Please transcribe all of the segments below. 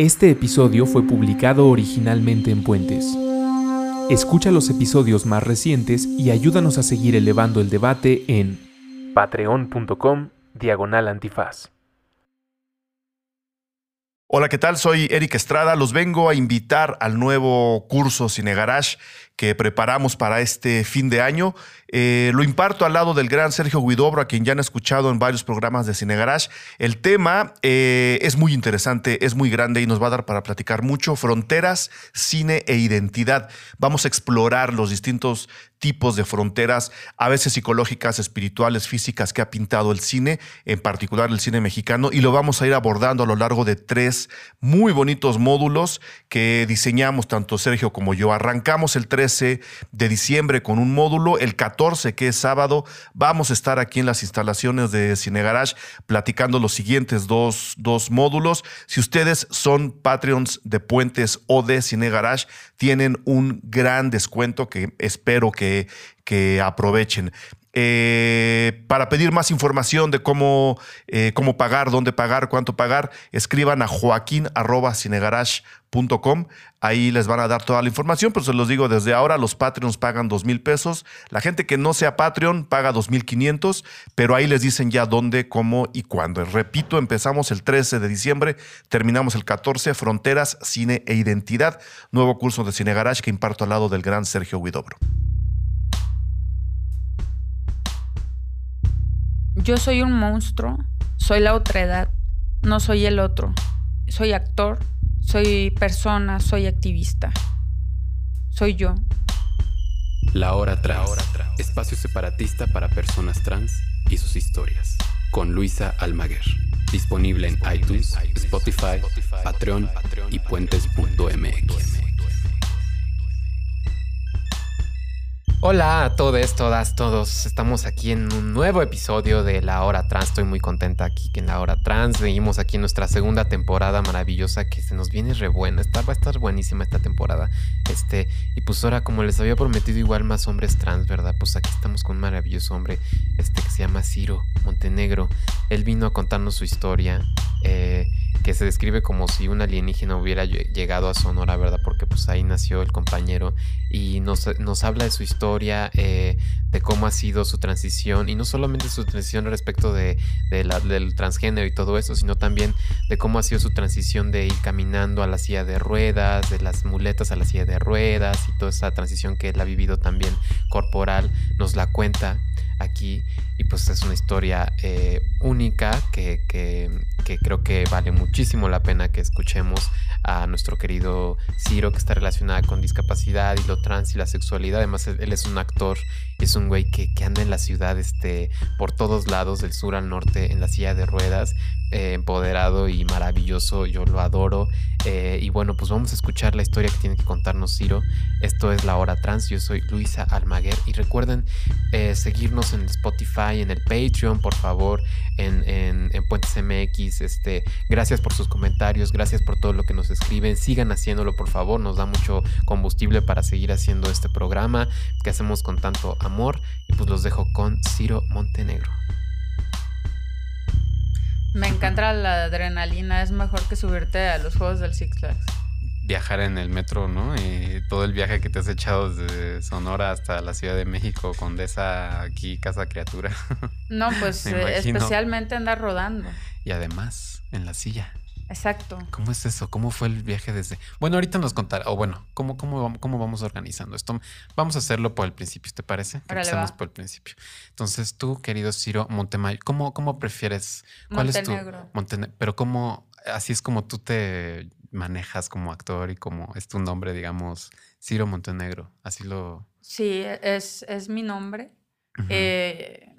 Este episodio fue publicado originalmente en Puentes. Escucha los episodios más recientes y ayúdanos a seguir elevando el debate en patreon.com diagonal antifaz. Hola, ¿qué tal? Soy Eric Estrada. Los vengo a invitar al nuevo curso Cine Garage que preparamos para este fin de año. Eh, lo imparto al lado del gran Sergio Guidobro, a quien ya han escuchado en varios programas de Cine Garage. El tema eh, es muy interesante, es muy grande y nos va a dar para platicar mucho. Fronteras, cine e identidad. Vamos a explorar los distintos tipos de fronteras, a veces psicológicas, espirituales, físicas, que ha pintado el cine, en particular el cine mexicano, y lo vamos a ir abordando a lo largo de tres muy bonitos módulos que diseñamos tanto Sergio como yo. Arrancamos el 3 de diciembre con un módulo. El 14, que es sábado, vamos a estar aquí en las instalaciones de Cine Garage platicando los siguientes dos, dos módulos. Si ustedes son Patreons de Puentes o de Cine Garage, tienen un gran descuento que espero que, que aprovechen. Eh, para pedir más información de cómo, eh, cómo pagar, dónde pagar, cuánto pagar, escriban a joaquín.cinegarage.com. Ahí les van a dar toda la información, pero se los digo desde ahora, los Patreons pagan dos mil pesos. La gente que no sea Patreon paga dos mil quinientos, pero ahí les dicen ya dónde, cómo y cuándo. Repito, empezamos el 13 de diciembre, terminamos el 14, Fronteras, Cine e Identidad, nuevo curso de Cine Garage que imparto al lado del gran Sergio Huidobro. Yo soy un monstruo, soy la otra edad, no soy el otro. Soy actor, soy persona, soy activista. Soy yo. La hora trans, espacio separatista para personas trans y sus historias. Con Luisa Almaguer. Disponible en iTunes, Spotify, Patreon y puentes.mx. Hola a todos, todas, todos. Estamos aquí en un nuevo episodio de La Hora Trans. Estoy muy contenta aquí en La Hora Trans. Venimos aquí en nuestra segunda temporada maravillosa que se nos viene re buena. Va a estar buenísima esta temporada. Este, y pues ahora, como les había prometido, igual más hombres trans, ¿verdad? Pues aquí estamos con un maravilloso hombre, este que se llama Ciro Montenegro. Él vino a contarnos su historia. Eh, que se describe como si un alienígena hubiera llegado a Sonora, ¿verdad? Porque pues ahí nació el compañero y nos, nos habla de su historia, eh, de cómo ha sido su transición y no solamente su transición respecto de, del transgénero y todo eso, sino también de cómo ha sido su transición de ir caminando a la silla de ruedas, de las muletas a la silla de ruedas y toda esa transición que él ha vivido también corporal, nos la cuenta aquí y pues es una historia eh, única que, que, creo que vale muchísimo la pena que escuchemos a nuestro querido Ciro que está relacionada con discapacidad y lo trans y la sexualidad. Además él es un actor, es un güey que, que anda en la ciudad este, por todos lados, del sur al norte, en la silla de ruedas eh, empoderado y maravilloso, yo lo adoro. Eh, y bueno, pues vamos a escuchar la historia que tiene que contarnos Ciro. Esto es La Hora Trans, yo soy Luisa Almaguer y recuerden eh, seguirnos en Spotify, en el Patreon, por favor, en, en, en, Puentes MX. Este, gracias por sus comentarios, gracias por todo lo que nos escriben. Sigan haciéndolo, por favor, nos da mucho combustible para seguir haciendo este programa que hacemos con tanto amor. Y pues los dejo con Ciro Montenegro. Me encanta la adrenalina, es mejor que subirte a los juegos del Six Flags. Viajar en el metro, ¿no? Y todo el viaje que te has echado desde Sonora hasta la Ciudad de México, Condesa, aquí, Casa Criatura. No, pues eh, especialmente andar rodando. Y además, en la silla. Exacto. ¿Cómo es eso? ¿Cómo fue el viaje desde...? Bueno, ahorita nos contará, o bueno, ¿cómo, cómo, cómo vamos organizando esto? Vamos a hacerlo por el principio, ¿te parece? Empezamos por el principio. Entonces, tú, querido Ciro Montemayor, ¿cómo, cómo prefieres? ¿Cuál es tu... Montenegro. Pero ¿cómo... Así es como tú te manejas como actor y como es tu nombre, digamos, Ciro Montenegro. Así lo... Sí, es, es mi nombre. Eh,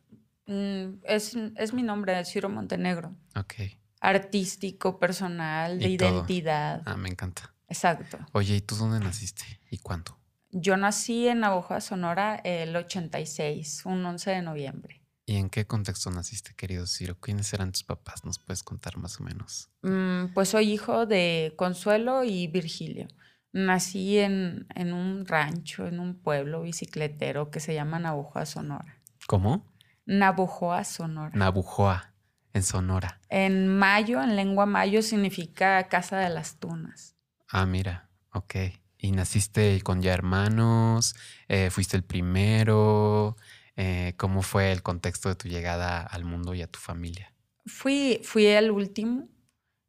mm, es, es mi nombre, Ciro Montenegro. Ok artístico, personal, de identidad. Ah, me encanta. Exacto. Oye, ¿y tú dónde naciste y cuándo? Yo nací en Navojoa, Sonora, el 86, un 11 de noviembre. ¿Y en qué contexto naciste, querido Ciro? ¿Quiénes eran tus papás? ¿Nos puedes contar más o menos? Mm, pues soy hijo de Consuelo y Virgilio. Nací en, en un rancho, en un pueblo bicicletero que se llama Navojoa, Sonora. ¿Cómo? Navojoa, Sonora. Navojoa. En Sonora. En mayo, en lengua mayo, significa casa de las tunas. Ah, mira, ok. ¿Y naciste con ya hermanos? Eh, ¿Fuiste el primero? Eh, ¿Cómo fue el contexto de tu llegada al mundo y a tu familia? Fui, fui el último.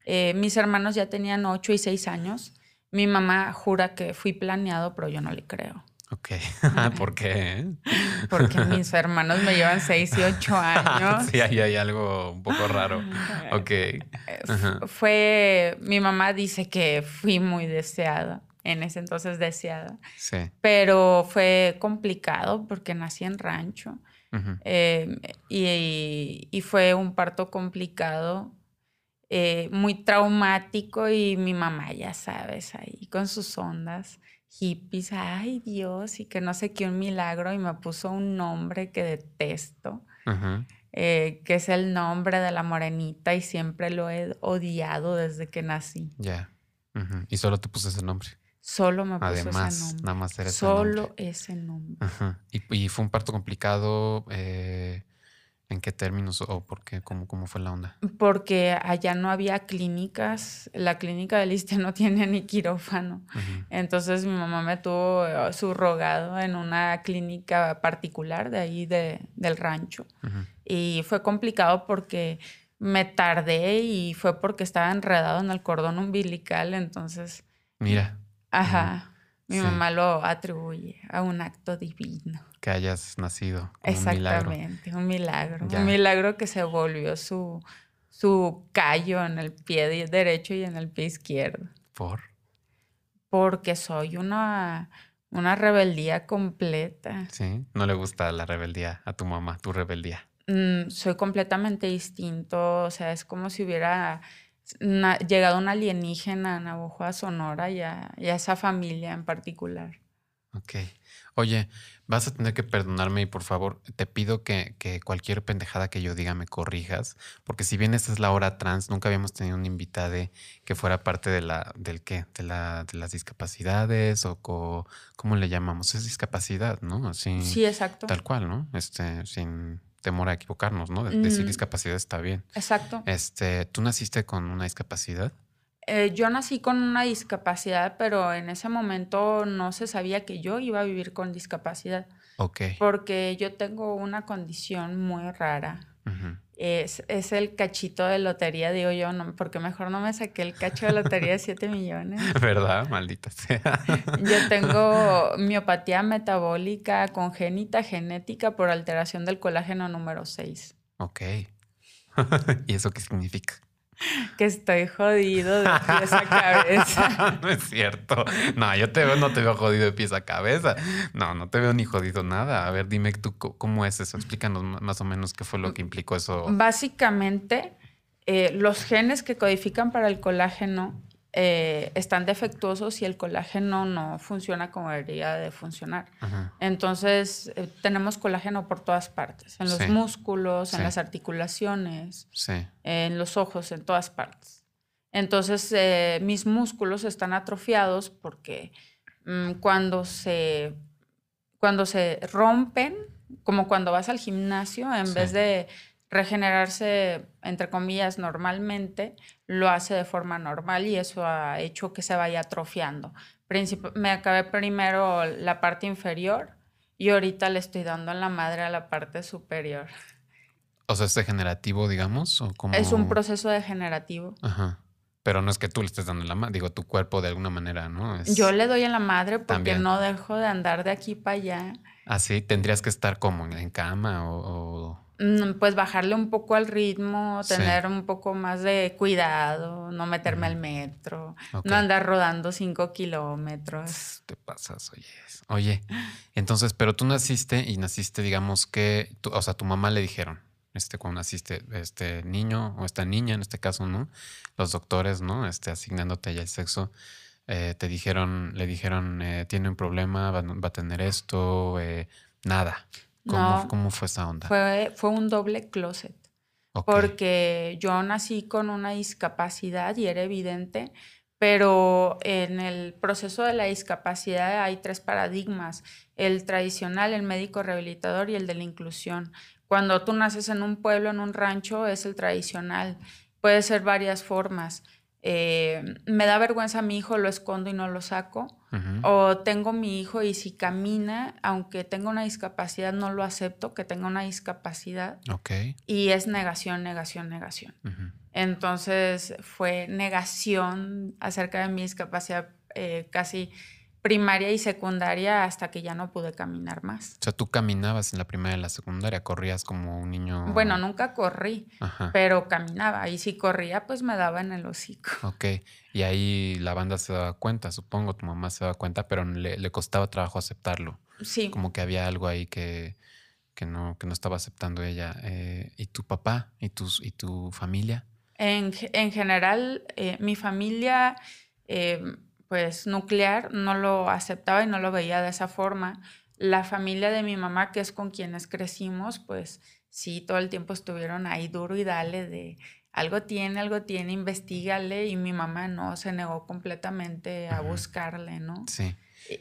Eh, mis hermanos ya tenían ocho y seis años. Mi mamá jura que fui planeado, pero yo no le creo. Ok. ¿Por qué? Porque mis hermanos me llevan seis y ocho años. sí, ahí hay algo un poco raro. Ok. Fue, mi mamá dice que fui muy deseada, en ese entonces deseada. Sí. Pero fue complicado porque nací en rancho. Em, y, y, fue un parto complicado, eh, muy traumático y mi mamá, ya sabes, ahí con sus ondas hippies, ay Dios, y que no sé qué, un milagro, y me puso un nombre que detesto, eh, que es el nombre de la morenita, y siempre lo he odiado desde que nací. Ya. Y solo te puse ese nombre. Solo me puse ese nombre. Nada más era ese Solo ese nombre. ¿Y, fue un parto complicado. Eh, ¿En qué términos o por qué? ¿Cómo, ¿Cómo fue la onda? Porque allá no había clínicas. La clínica de Liste no tiene ni quirófano. Entonces mi mamá me tuvo eh, subrogado en una clínica particular de ahí de, del rancho. Y fue complicado porque me tardé y fue porque estaba enredado en el cordón umbilical. Entonces. Mira. Ajá. Mi mamá lo atribuye a un acto divino. Que hayas nacido. Exactamente, un milagro. Un milagro. que se volvió su, su callo en el pie derecho y en el pie izquierdo. ¿Por? Porque soy una, una rebeldía completa. Sí, no le gusta la rebeldía a tu mamá, tu rebeldía. Mm, soy completamente distinto, o sea, es como si hubiera llegado un alienígena a Navajo, Sonora y a, esa familia en particular. Ok. Oye, vas a tener que perdonarme y por favor te pido que, cualquier pendejada que yo diga me corrijas, porque si bien esta es la hora trans, nunca habíamos tenido un invitado que fuera parte de la, del qué, de, la, de las discapacidades o cómo le llamamos, es discapacidad, ¿no? Así, sí, exacto. Tal cual, ¿no? Este, sin temor a equivocarnos, ¿no? decir discapacidad está bien. Exacto. Este, ¿tú naciste con una discapacidad? Eh, yo nací con una discapacidad, pero en ese momento no se sabía que yo iba a vivir con discapacidad. Ok. Porque yo tengo una condición muy rara es, es, el cachito de lotería, digo yo, no, porque mejor no me saqué el cacho de lotería de 7 millones. ¿Verdad? Maldita sea. Yo tengo miopatía metabólica congénita genética por alteración del colágeno número 6. Ok. ¿Y eso qué significa? que estoy jodido de pies a cabeza. no es cierto. No, yo te veo, no te veo jodido de pies a cabeza. No, no te veo ni jodido nada. A ver, dime tú cómo es eso. Explícanos más o menos qué fue lo que implicó eso. Básicamente, eh, los genes que codifican para el colágeno eh, están defectuosos y el colágeno no funciona como debería de funcionar. Entonces, eh, tenemos colágeno por todas partes, en los músculos, en las articulaciones, en los ojos, en todas partes. Entonces, eh, mis músculos están atrofiados porque mm, cuando, se, cuando se rompen, como cuando vas al gimnasio, en vez de regenerarse, entre comillas, normalmente, lo hace de forma normal y eso ha hecho que se vaya atrofiando. me acabé primero la parte inferior y ahorita le estoy dando en la madre a la parte superior. O sea, es degenerativo, digamos, o como... Es un proceso degenerativo. Ajá. Pero no es que tú le estés dando la madre, digo, tu cuerpo de alguna manera, ¿no? Yo le doy en la madre porque no dejo de andar de aquí para allá. Así, ah, tendrías que estar como en cama o... pues bajarle un poco al ritmo, tener un poco más de cuidado, no meterme al metro, no andar rodando cinco kilómetros. Te pasas, oye. Oye, entonces, pero tú naciste y naciste, digamos que, o sea, tu mamá le dijeron, este, cuando naciste, este niño o esta niña, en este caso, ¿no? Los doctores, ¿no? Este, asignándote ya el sexo, eh, te dijeron, le dijeron, eh, tiene un problema, va, a tener esto, eh, nada. ¿Cómo, fue esa onda? Fue, fue un doble closet. Porque yo nací con una discapacidad y era evidente, pero en el proceso de la discapacidad hay tres paradigmas, el tradicional, el médico rehabilitador y el de la inclusión. Cuando tú naces en un pueblo, en un rancho, es el tradicional. Puede ser varias formas. Eh, me da vergüenza mi hijo, lo escondo y no lo saco. O tengo mi hijo y si camina, aunque tenga una discapacidad, no lo acepto que tenga una discapacidad. Y es negación, negación, negación. Entonces fue negación acerca de mi discapacidad eh, casi primaria y secundaria hasta que ya no pude caminar más. O sea, tú caminabas en la primaria y la secundaria, corrías como un niño. Bueno, nunca corrí, pero caminaba. Y si corría, pues me daba en el hocico. Ok. Y ahí la banda se daba cuenta, supongo, tu mamá se daba cuenta, pero le, costaba trabajo aceptarlo. Sí. Como que había algo ahí que, no, que no estaba aceptando ella. Eh, ¿Y tu papá? ¿Y, tus, y tu familia? En, general, eh, mi familia. Eh, pues nuclear no lo aceptaba y no lo veía de esa forma. La familia de mi mamá, que es con quienes crecimos, pues sí, todo el tiempo estuvieron ahí duro y dale de algo tiene, algo tiene, investigale y mi mamá no, se negó completamente a buscarle, ¿no? Sí.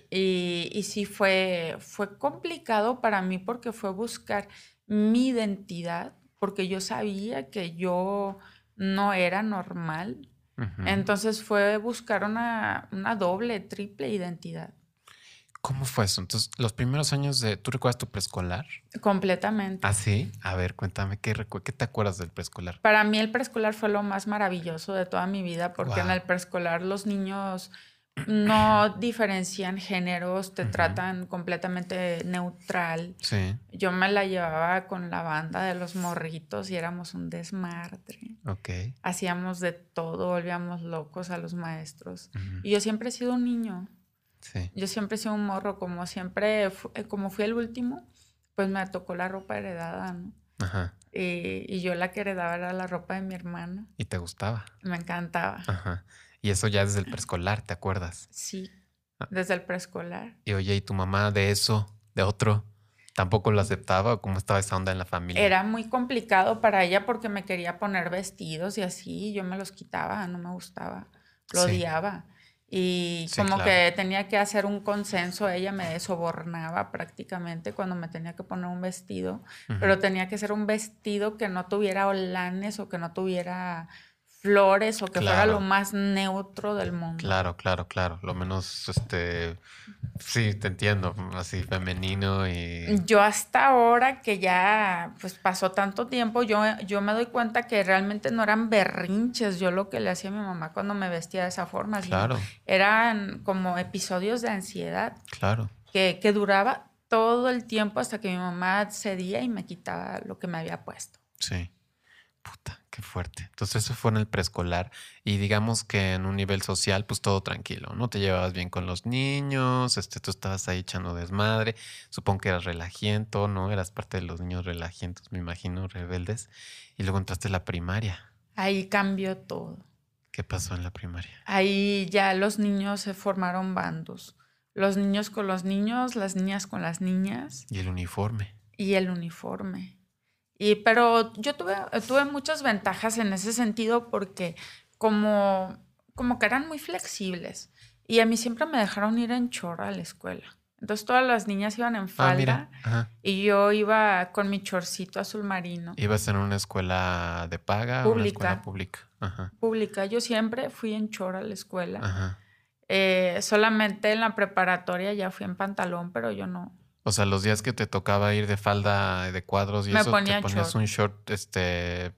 Y, y, sí fue, fue complicado para mí porque fue buscar mi identidad, porque yo sabía que yo no era normal, entonces fue buscar una, doble, triple identidad. ¿Cómo fue eso? Entonces, los primeros años de... ¿Tú recuerdas tu preescolar? Completamente. ¿Ah, sí? A ver, cuéntame, ¿qué, qué te acuerdas del preescolar? Para mí el preescolar fue lo más maravilloso de toda mi vida porque en el preescolar los niños no diferencian géneros, te tratan completamente neutral. Sí. Yo me la llevaba con la banda de los morritos y éramos un desmadre. Ok. Hacíamos de todo, volvíamos locos a los maestros. Y yo siempre he sido un niño. Sí. Yo siempre he sido un morro, como siempre, eh, como fui el último, pues me tocó la ropa heredada, ¿no? Ajá. Y, y yo la que heredaba era la ropa de mi hermana. ¿Y te gustaba? Me encantaba. Ajá. Y eso ya desde el preescolar, ¿te acuerdas? Sí, ah. desde el preescolar. Y oye, ¿y tu mamá de eso, de otro, tampoco lo aceptaba o cómo estaba esa onda en la familia? Era muy complicado para ella porque me quería poner vestidos y así, yo me los quitaba, no me gustaba, lo odiaba. Y como que tenía que hacer un consenso, ella me sobornaba prácticamente cuando me tenía que poner un vestido, pero tenía que ser un vestido que no tuviera holanes o que no tuviera flores o que fuera lo más neutro del mundo. Claro, claro, claro. Lo menos, este, sí, te entiendo, así femenino y... Yo hasta ahora que ya, pues pasó tanto tiempo, yo, yo me doy cuenta que realmente no eran berrinches yo lo que le hacía a mi mamá cuando me vestía de esa forma. Claro. Eran como episodios de ansiedad. Claro. Que, que duraba todo el tiempo hasta que mi mamá cedía y me quitaba lo que me había puesto. Sí. Puta. Qué fuerte. Entonces eso fue en el preescolar y digamos que en un nivel social pues todo tranquilo, ¿no? Te llevabas bien con los niños, este, tú estabas ahí echando desmadre, supongo que eras relajiento, ¿no? Eras parte de los niños relajientos, me imagino, rebeldes. Y luego entraste a la primaria. Ahí cambió todo. ¿Qué pasó en la primaria? Ahí ya los niños se formaron bandos. Los niños con los niños, las niñas con las niñas. Y el uniforme. Y el uniforme. Y, pero yo tuve, tuve muchas ventajas en ese sentido porque como, como que eran muy flexibles. Y a mí siempre me dejaron ir en chorra a la escuela. Entonces todas las niñas iban en ah, falda y yo iba con mi chorcito azul marino. ¿Ibas en una escuela de paga o una escuela pública? Pública. Yo siempre fui en chorra a la escuela. Eh, solamente en la preparatoria ya fui en pantalón, pero yo no, o sea, los días que te tocaba ir de falda de cuadros y eso, te ponías un short este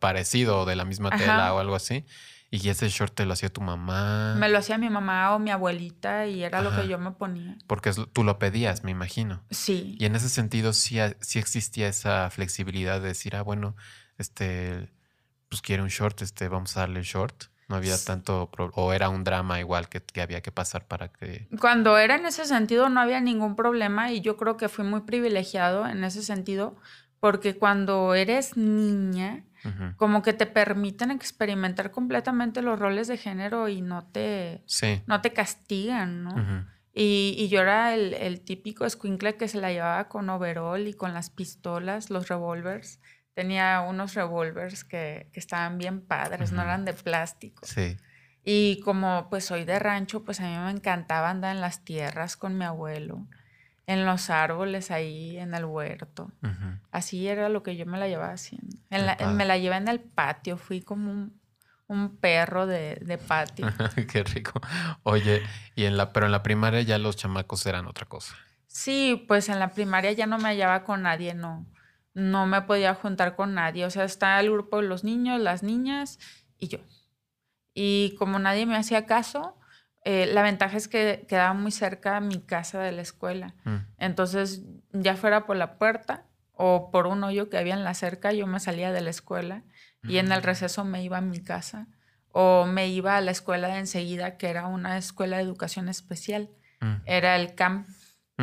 parecido de la misma tela o algo así. Y ese short te lo hacía tu mamá. Me lo hacía mi mamá o mi abuelita y era lo que yo me ponía. Porque tú lo pedías, me imagino. Sí. Y en ese sentido sí, sí existía esa flexibilidad de decir, ah, bueno, este, pues quiere un short, este, vamos a darle el short. No había tanto, o era un drama igual que, había que pasar para que... Cuando era en ese sentido no había ningún problema y yo creo que fui muy privilegiado en ese sentido porque cuando eres niña, como que te permiten experimentar completamente los roles de género y no te, no te castigan, ¿no? y, y, yo era el, el típico escuincle que se la llevaba con overall y con las pistolas, los revólvers tenía unos revólveres que, estaban bien padres, no eran de plástico. Sí. Y como pues soy de rancho, pues a mí me encantaba andar en las tierras con mi abuelo. en los árboles ahí, en el huerto. Así era lo que yo me la llevaba haciendo. me la llevé en el patio, fui como un, un perro de, de patio. Qué rico. Oye, y en la, pero en la primaria ya los chamacos eran otra cosa. Sí, pues en la primaria ya no me hallaba con nadie, no. No me podía juntar con nadie. O sea, está el grupo de los niños, las niñas y yo. Y como nadie me hacía caso, eh, la ventaja es que quedaba muy cerca mi casa de la escuela. Mm. Entonces, ya fuera por la puerta o por un hoyo que había en la cerca, yo me salía de la escuela y en el mm. receso me iba a mi casa o me iba a la escuela de enseguida, que era una escuela de educación especial. Mm. Era el CAMP.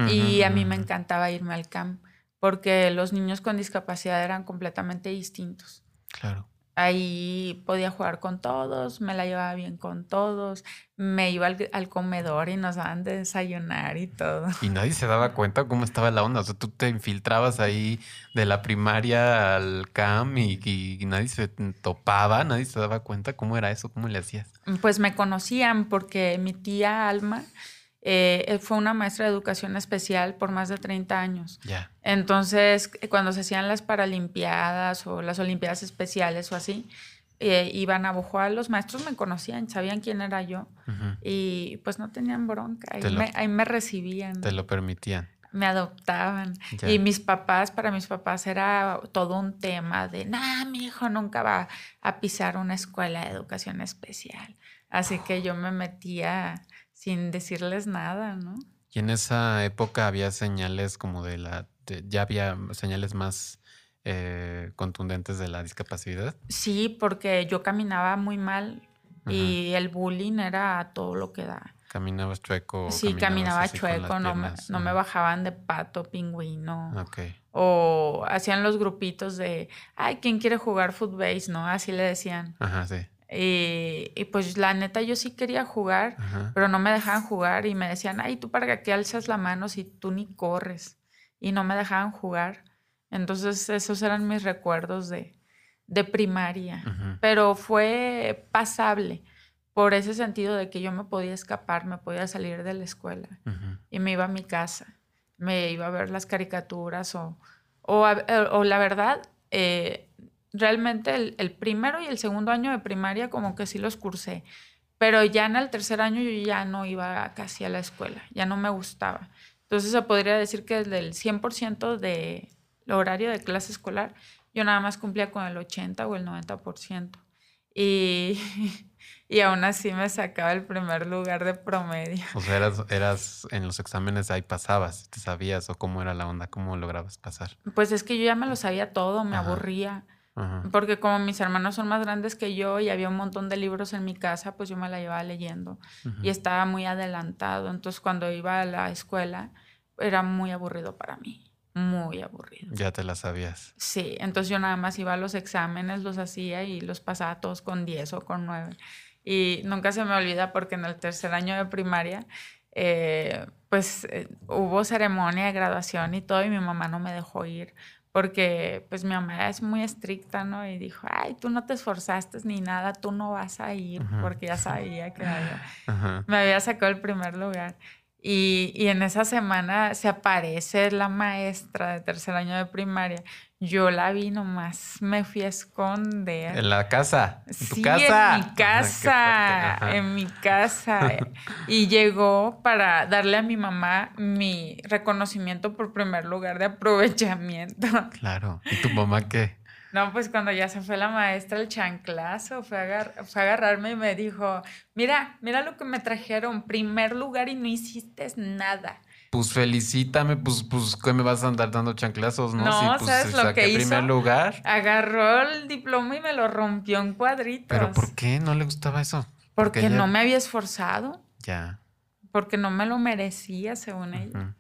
Y a mí me encantaba irme al CAMP porque los niños con discapacidad eran completamente distintos. Claro. Ahí podía jugar con todos, me la llevaba bien con todos, me iba al, comedor y nos daban de desayunar y todo. Y nadie se daba cuenta cómo estaba la onda. O sea, tú te infiltrabas ahí de la primaria al CAM y, nadie se topaba, nadie se daba cuenta cómo era eso, cómo le hacías. Pues me conocían porque mi tía Alma eh, fue una maestra de educación especial por más de 30 años. Ya. Entonces, cuando se hacían las Paralimpiadas o las Olimpiadas especiales o así, eh, iban a Bojoa, los maestros me conocían, sabían quién era yo y pues no tenían bronca, ahí, me, recibían. Te lo permitían. Me adoptaban. Y mis papás, para mis papás era todo un tema de, nah, mi hijo nunca va a pisar una escuela de educación especial. Así que yo me metía sin decirles nada, ¿no? Y en esa época había señales como de la, ya había señales más eh, contundentes de la discapacidad. Sí, porque yo caminaba muy mal y el bullying era todo lo que da. ¿Caminabas chueco? Sí, caminaba chueco, no, me, no me bajaban de pato, pingüino. O hacían los grupitos de, ay, ¿quién quiere jugar footbase? ¿No? Así le decían. Ajá, sí. Y, pues la neta yo sí quería jugar, pero no me dejaban jugar y me decían, ay, tú para qué alzas la mano si tú ni corres. Y no me dejaban jugar. Entonces esos eran mis recuerdos de, de primaria. Pero fue pasable por ese sentido de que yo me podía escapar, me podía salir de la escuela y me iba a mi casa, me iba a ver las caricaturas o, o, o la verdad, eh, realmente el, primero y el segundo año de primaria como que sí los cursé, pero ya en el tercer año yo ya no iba casi a la escuela, ya no me gustaba. Entonces se podría decir que del 100% del horario de clase escolar, yo nada más cumplía con el 80 o el 90%. Y, y aún así me sacaba el primer lugar de promedio. O sea, eras, eras en los exámenes ahí pasabas, te sabías o cómo era la onda, cómo lograbas pasar. Pues es que yo ya me lo sabía todo, me aburría. Porque como mis hermanos son más grandes que yo y había un montón de libros en mi casa, pues yo me la llevaba leyendo y estaba muy adelantado. Entonces cuando iba a la escuela era muy aburrido para mí, muy aburrido. Ya te la sabías. Sí, entonces yo nada más iba a los exámenes, los hacía y los pasaba todos con 10 o con 9. Y nunca se me olvida porque en el tercer año de primaria eh, pues eh, hubo ceremonia de graduación y todo y mi mamá no me dejó ir porque pues mi mamá es muy estricta, ¿no? Y dijo, ay, tú no te esforzaste ni nada, tú no vas a ir, porque ya sabía que me había sacado el primer lugar. Y, y, en esa semana se aparece la maestra de tercer año de primaria yo la vi nomás, me fui a esconder. ¿En la casa? ¿En sí, en mi casa, en mi casa. y llegó para darle a mi mamá mi reconocimiento por primer lugar de aprovechamiento. Claro. ¿Y tu mamá qué? No, pues cuando ya se fue la maestra, el chanclazo, fue a, fue a agarrarme y me dijo, mira, mira lo que me trajeron, primer lugar y no hiciste nada pues felicítame, pues, pues, ¿qué me vas a andar dando chanclazos, no? No, pues, ¿sabes lo que hizo? primer lugar. Agarró el diploma y me lo rompió en cuadritos. ¿Pero por qué no le gustaba eso? Porque, no me había esforzado. Ya. Porque no me lo merecía, según ella.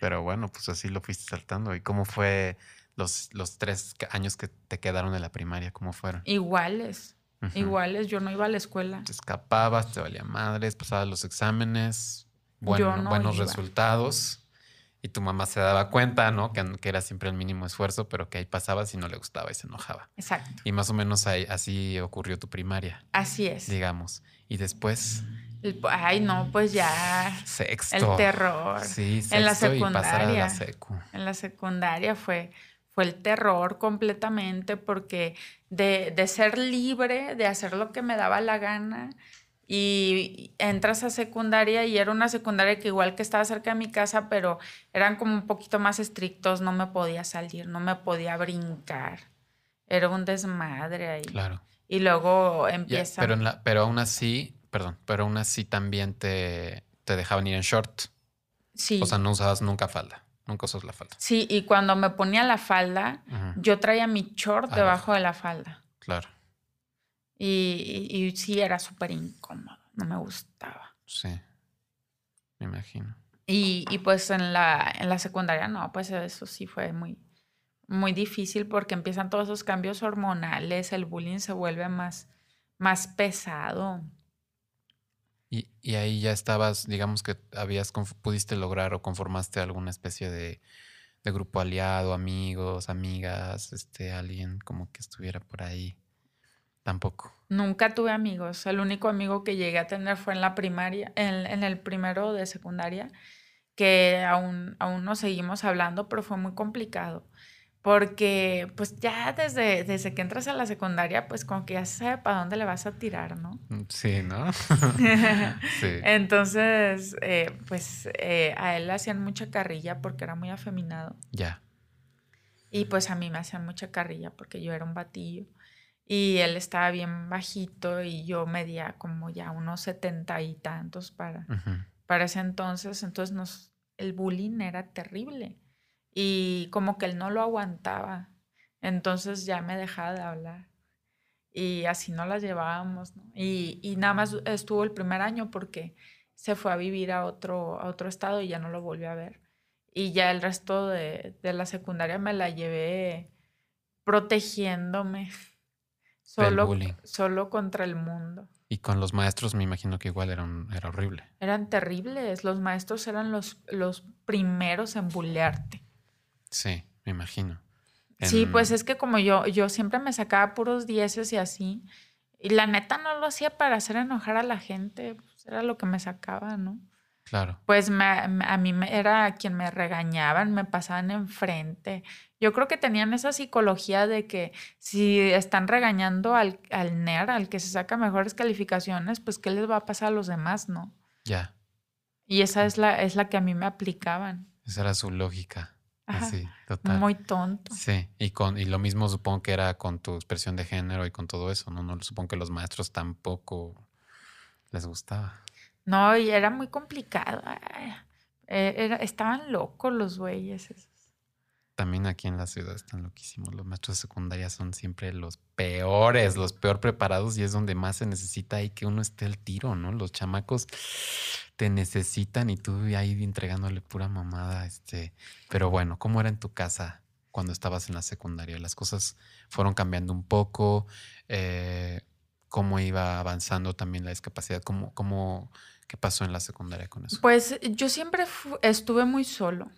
Pero bueno, pues así lo fuiste saltando. ¿Y cómo fue los, los tres años que te quedaron de la primaria? ¿Cómo fueron? Iguales. Iguales. Yo no iba a la escuela. Te escapabas, te valía madres, pasabas los exámenes buenos resultados. Y tu mamá se daba cuenta, ¿no? Que, que, era siempre el mínimo esfuerzo, pero que ahí pasaba si no le gustaba y se enojaba. Exacto. Y más o menos ahí, así ocurrió tu primaria. Así es. Digamos. Y después El- ay, no, pues ya. Sexto. El terror. Sí, En la sexto y pasar a secundaria. la secu. En la secundaria fue, fue el terror completamente porque de, de ser libre, de hacer lo que me daba la gana, y entras a secundaria y era una secundaria que igual que estaba cerca de mi casa, pero eran como un poquito más estrictos, no me podía salir, no me podía brincar. Era un desmadre ahí. Claro. Y luego empieza... pero, en la- pero aún así, perdón, pero aún así también te, te dejaban ir en short. sí. O sea, no usabas nunca falda. Nunca usas la falda. sí, y cuando me ponía la falda, yo traía mi short Abajo. debajo de la falda. Claro. Y, y- y sí, era súper incómodo, no me gustaba. Sí. Me imagino. Y, y pues en la, en la secundaria no, pues eso sí fue muy, muy difícil porque empiezan todos esos cambios hormonales, el bullying se vuelve más, más pesado. Y, y ahí ya estabas, digamos que habías pudiste lograr o conformaste alguna especie de, de grupo aliado, amigos, amigas, este, alguien como que estuviera por ahí. Tampoco. Nunca tuve amigos. El único amigo que llegué a tener fue en la primaria, en, en el primero de secundaria, que aún, aún nos seguimos hablando, pero fue muy complicado. Porque pues ya desde, desde que entras a la secundaria, pues como que ya se sabe para dónde le vas a tirar, ¿no? Mm, Sí, ¿no? sí. Entonces, eh, pues eh, a él le hacían mucha carrilla porque era muy afeminado. Ya. Y pues a mí me hacían mucha carrilla porque yo era un batillo. Y él estaba bien bajito y yo medía como ya unos setenta y tantos para, para ese entonces. Entonces nos, el bullying era terrible. Y como que él no lo aguantaba. Entonces ya me dejaba de hablar. Y así no las llevábamos, ¿no? Y, y nada más estuvo el primer año porque se fue a vivir a otro, a otro estado y ya no lo volvió a ver. Y ya el resto de, de la secundaria me la llevé protegiéndome. Solo, solo contra el mundo. Y con los maestros me imagino que igual era, un- era horrible. Eran terribles. Los maestros eran los, los primeros en bullearte. Sí, me imagino. Sí, pues es que como yo, yo siempre me sacaba puros dieces y así. Y la neta no lo hacía para hacer enojar a la gente. pues, era lo que me sacaba, ¿no? Claro. Pues me- a mí me- era quien me regañaban, me pasaban enfrente. Yo creo que tenían esa psicología de que si están regañando al, al NER, al que se saca mejores calificaciones, pues ¿qué les va a pasar a los demás, no? Ya. Y esa es la, es la que a mí me aplicaban. Esa era su lógica. Ajá. Así, total. Muy tonto. Sí, y con y lo mismo supongo que era con tu expresión de género y con todo eso, ¿no? No supongo que los maestros tampoco les gustaba. No, y era muy complicado. Eh, era- estaban locos los güeyes esos. También aquí en la ciudad están loquísimos. Los maestros de secundaria son siempre los peores, los peor preparados y es donde más se necesita ahí que uno esté al tiro, ¿no? Los chamacos te necesitan y tú ahí entregándole pura mamada, este. Pero bueno, ¿cómo era en tu casa cuando estabas en la secundaria? Las cosas fueron cambiando un poco. eh, ¿Cómo iba avanzando también la discapacidad? ¿Cómo, cómo, qué pasó en la secundaria con eso? Pues yo siempre estuve muy solo.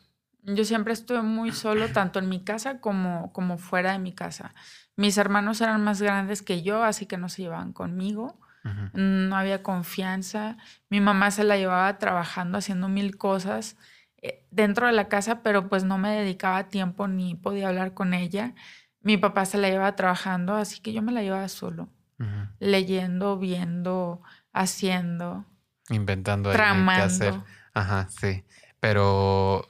Yo siempre estuve muy solo, tanto en mi casa como, como fuera de mi casa. Mis hermanos eran más grandes que yo, así que no se llevaban conmigo. Ujú, No había confianza. Mi mamá se la llevaba trabajando, haciendo mil cosas eh, dentro de la casa, pero pues no me dedicaba tiempo ni podía hablar con ella. Mi papá se la llevaba trabajando, así que yo me la llevaba solo, leyendo, viendo, haciendo, Inventando ahí qué hacer. tramando. Ajá, sí. Pero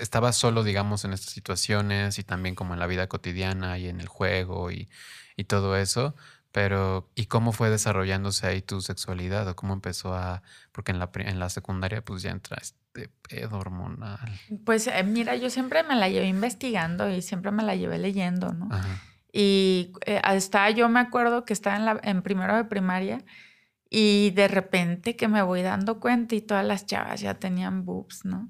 estabas solo, digamos, en estas situaciones y también como en la vida cotidiana y en el juego y, y todo eso. Pero, ¿y cómo fue desarrollándose ahí tu sexualidad? ¿O cómo empezó a...? Porque en la, en la secundaria pues ya entra este pedo hormonal. Pues eh, mira, yo siempre me la llevé investigando y siempre me la llevé leyendo, ¿no? Ajá. Y eh, hasta yo me acuerdo que estaba en, la, en primero de primaria y de repente que me voy dando cuenta y todas las chavas ya tenían boobs, ¿no?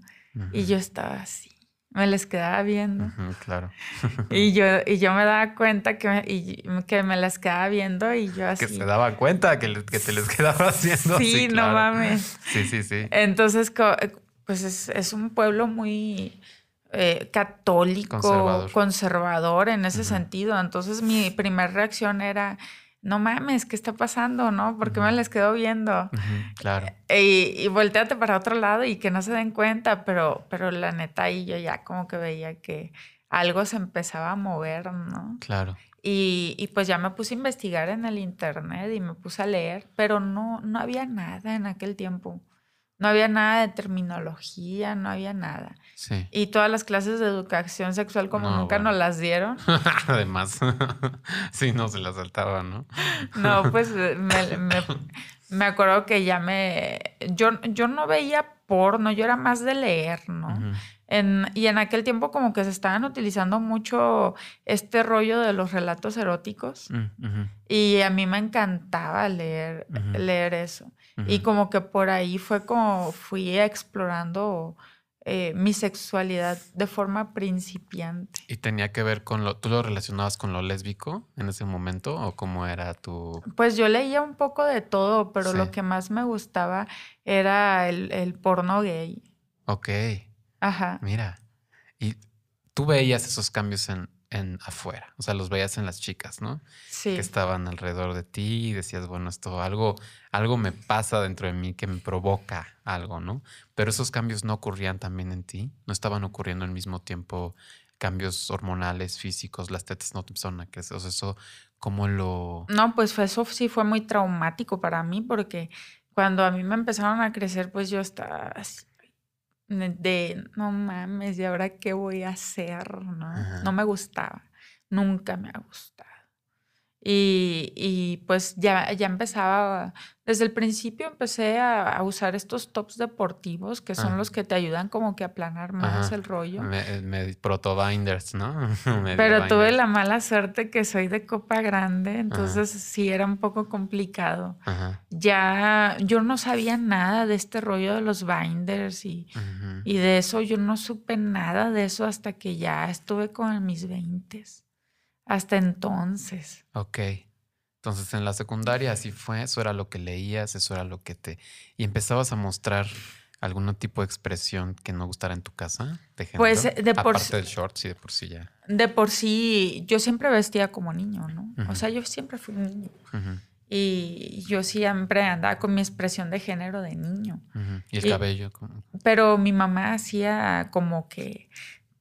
Y yo estaba así, me les quedaba viendo. claro. Y yo, y yo me daba cuenta que me, y, que me las quedaba viendo y yo así. Que se daba cuenta que, que te les quedaba haciendo. Sí, no claro. mames. Sí, sí, sí. Entonces, co- pues es, es un pueblo muy eh, católico, Conservador. conservador. en ese sentido. Entonces, mi primera reacción era, no mames, ¿qué está pasando? ¿No? ¿Por qué me les quedo viendo? claro. Y, y volteate para otro lado y que no se den cuenta, pero, pero la neta ahí yo ya como que veía que algo se empezaba a mover, ¿no? Claro. Y, y, pues ya me puse a investigar en el internet y me puse a leer, pero no, no había nada en aquel tiempo. No había nada de terminología, no había nada. Sí. Y todas las clases de educación sexual como nunca nos las dieron. Además, sí, no se las saltaban, ¿no? no, pues me, me, me, acuerdo que ya me... Yo, yo no veía porno, yo era más de leer, ¿no? en, y en aquel tiempo como que se estaban utilizando mucho este rollo de los relatos eróticos. Mm, y a mí me encantaba leer, leer eso. Y como que por ahí fue como fui explorando eh, mi sexualidad de forma principiante. ¿Y tenía que ver con lo, tú lo relacionabas con lo lésbico en ese momento o cómo era tu... Pues yo leía un poco de todo, pero lo que más me gustaba era el, el porno gay. Ok. Ajá. Mira. Y tú veías esos cambios en, en afuera, o sea, los veías en las chicas, ¿no? Sí. Que estaban alrededor de ti y decías, bueno, esto algo, algo me pasa dentro de mí que me provoca algo, ¿no? Pero esos cambios no ocurrían también en ti, no estaban ocurriendo al mismo tiempo cambios hormonales, físicos, las tetas no te empezaron a crecer, o sea, eso, ¿cómo lo...? No, pues fue, eso sí fue muy traumático para mí porque cuando a mí me empezaron a crecer, pues yo estaba así de no mames, ¿y ahora qué voy a hacer? No, no me gustaba, nunca me ha gustado. Y, y, pues ya, ya empezaba, desde el principio empecé a, usar estos tops deportivos que son los que te ayudan como que a aplanar más el rollo. Me, me, proto binders, ¿no? Pero tuve la mala suerte que soy de copa grande, entonces sí era un poco complicado. Ya yo no sabía nada de este rollo de los binders y, y de eso yo no supe nada de eso hasta que ya estuve con mis veintes. Hasta entonces. Ok. Entonces en la secundaria así fue, eso era lo que leías, eso era lo que te... Y empezabas a mostrar algún tipo de expresión que no gustara en tu casa, de género? Pues de por Aparte del short, sí, de por sí ya. De por sí, yo siempre vestía como niño, ¿no? O sea, yo siempre fui un niño. Y yo siempre andaba con mi expresión de género de niño. ¿Y el cabello? Pero mi mamá hacía como que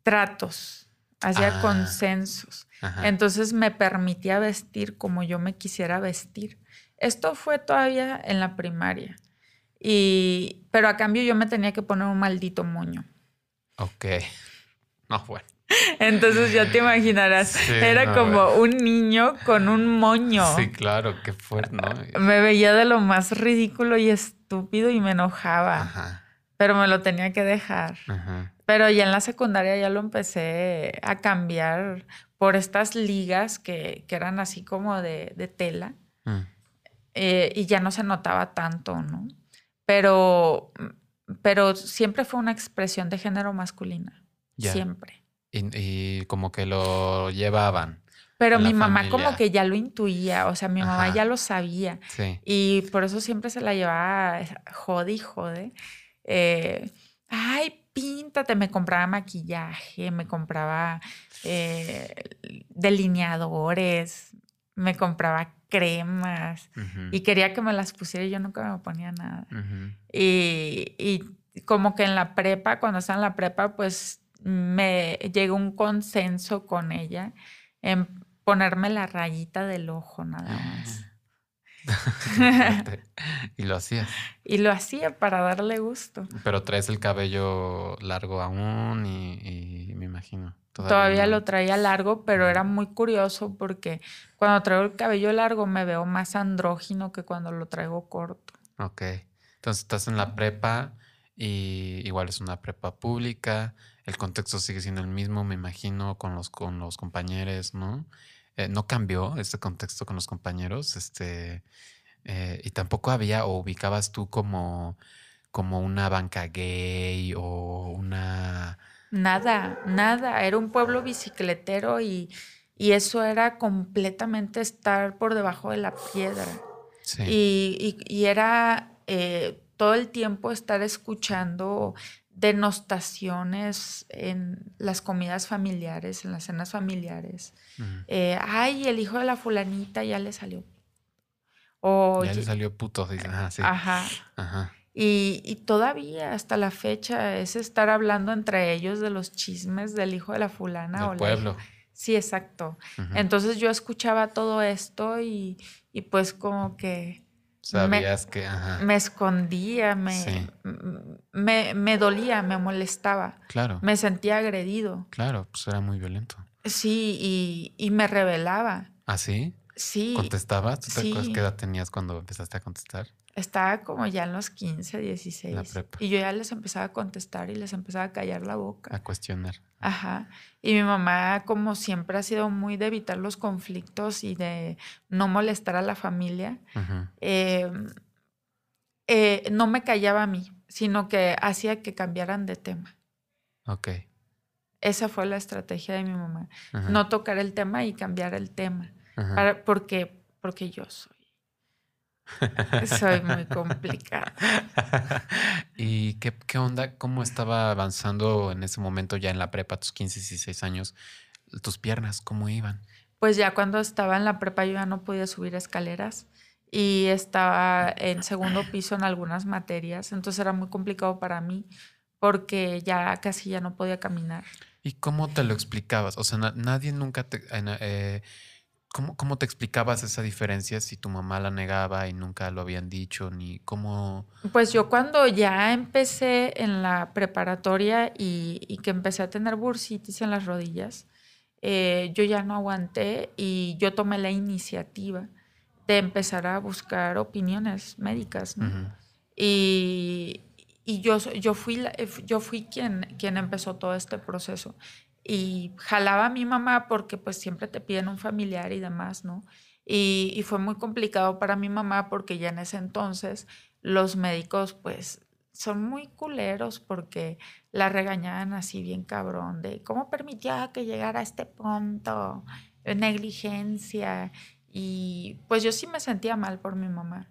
tratos, hacía Ah. consensos. Ajá. Entonces me permitía vestir como yo me quisiera vestir. Esto fue todavía en la primaria. Y, pero a cambio yo me tenía que poner un maldito moño. Ok. No, bueno. Entonces ya te imaginarás, Sí, era no, como bueno. un niño con un moño. Sí, claro, qué fuerte, ¿no? Me veía de lo más ridículo y estúpido y me enojaba, Ajá, pero me lo tenía que dejar. ajá. Pero ya en la secundaria ya lo empecé a cambiar por estas ligas que, que eran así como de, de tela Mm. eh, y ya no se notaba tanto, ¿no? Pero, pero siempre fue una expresión de género masculina. Siempre. Y, y como que lo llevaban. Pero mi mamá familia. como que ya lo intuía, o sea, mi mamá Ajá. ya lo sabía. Sí. Y por eso siempre se la llevaba jode y jode. Eh, Ay, píntate. Me compraba maquillaje, me compraba eh, delineadores, me compraba cremas y quería que me las pusiera y yo nunca me ponía nada. Y, y como que en la prepa, cuando estaba en la prepa, pues me llegó un consenso con ella en ponerme la rayita del ojo nada más. Y lo hacías. Y lo hacía para darle gusto. Pero traes el cabello largo aún y, y me imagino. Todavía no. lo traía largo, pero era muy curioso porque cuando traigo el cabello largo me veo más andrógino que cuando lo traigo corto. Ok. Entonces estás en la prepa y igual es una prepa pública. El contexto sigue siendo el mismo, me imagino, con los, con los compañeros, ¿no? Eh, no cambió este contexto con los compañeros. Este, eh, y tampoco había o ubicabas tú como, como una banca gay o una... Nada, nada. Era un pueblo bicicletero y, y eso era completamente estar por debajo de la piedra. Sí. Y, y- y era eh, todo el tiempo estar escuchando denostaciones en las comidas familiares, en las cenas familiares. Eh, Ay, el hijo de la fulanita ya le salió O Ya le salió puto, dice. Ajá, sí. Ajá. Ajá. Y, y todavía hasta la fecha es estar hablando entre ellos de los chismes del hijo de la fulana o Del la pueblo. Sí, exacto. Entonces yo escuchaba todo esto y, y pues como que Sabías que, ajá. me escondía, me, Sí. me, me dolía, me molestaba, Claro, me sentía agredido. claro, pues era muy violento. Sí, y, y me rebelaba. ¿Ah, sí? Sí, ¿Contestabas? ¿Tú te acuerdas qué edad tenías cuando empezaste a contestar? Estaba como ya en los 15, 16. La prepa. Y yo ya les empezaba a contestar y les empezaba a callar la boca. A cuestionar. Ajá. Y mi mamá, como siempre, ha sido muy de evitar los conflictos y de no molestar a la familia. Ujú. eh, eh, no me callaba a mí, sino que hacía que cambiaran de tema. Ok. Esa fue la estrategia de mi mamá. No tocar el tema y cambiar el tema. Para- porque, porque yo soy. Soy muy complicada. ¿Y qué, qué onda? ¿Cómo estaba avanzando en ese momento ya en la prepa, tus 15, 16 años? ¿Tus piernas cómo iban? Pues ya cuando estaba en la prepa yo ya no podía subir escaleras y estaba en segundo piso en algunas materias, entonces era muy complicado para mí porque ya casi ya no podía caminar. ¿Y cómo te lo explicabas? O sea, na- nadie nunca te... eh, ¿cómo, ¿Cómo te explicabas esa diferencia si tu mamá la negaba y nunca lo habían dicho? Ni cómo... Pues yo cuando ya empecé en la preparatoria y, y que empecé a tener bursitis en las rodillas, eh, yo ya no aguanté y yo tomé la iniciativa de empezar a buscar opiniones médicas, ¿no? Ujú. Y, y yo, yo fui, yo fui quien, quien empezó todo este proceso. Y jalaba a mi mamá porque pues siempre te piden un familiar y demás, ¿no? Y, fue muy complicado para mi mamá porque ya en ese entonces los médicos pues son muy culeros porque la regañaban así bien cabrón de cómo permitía que llegara a este punto, negligencia. Y pues yo sí me sentía mal por mi mamá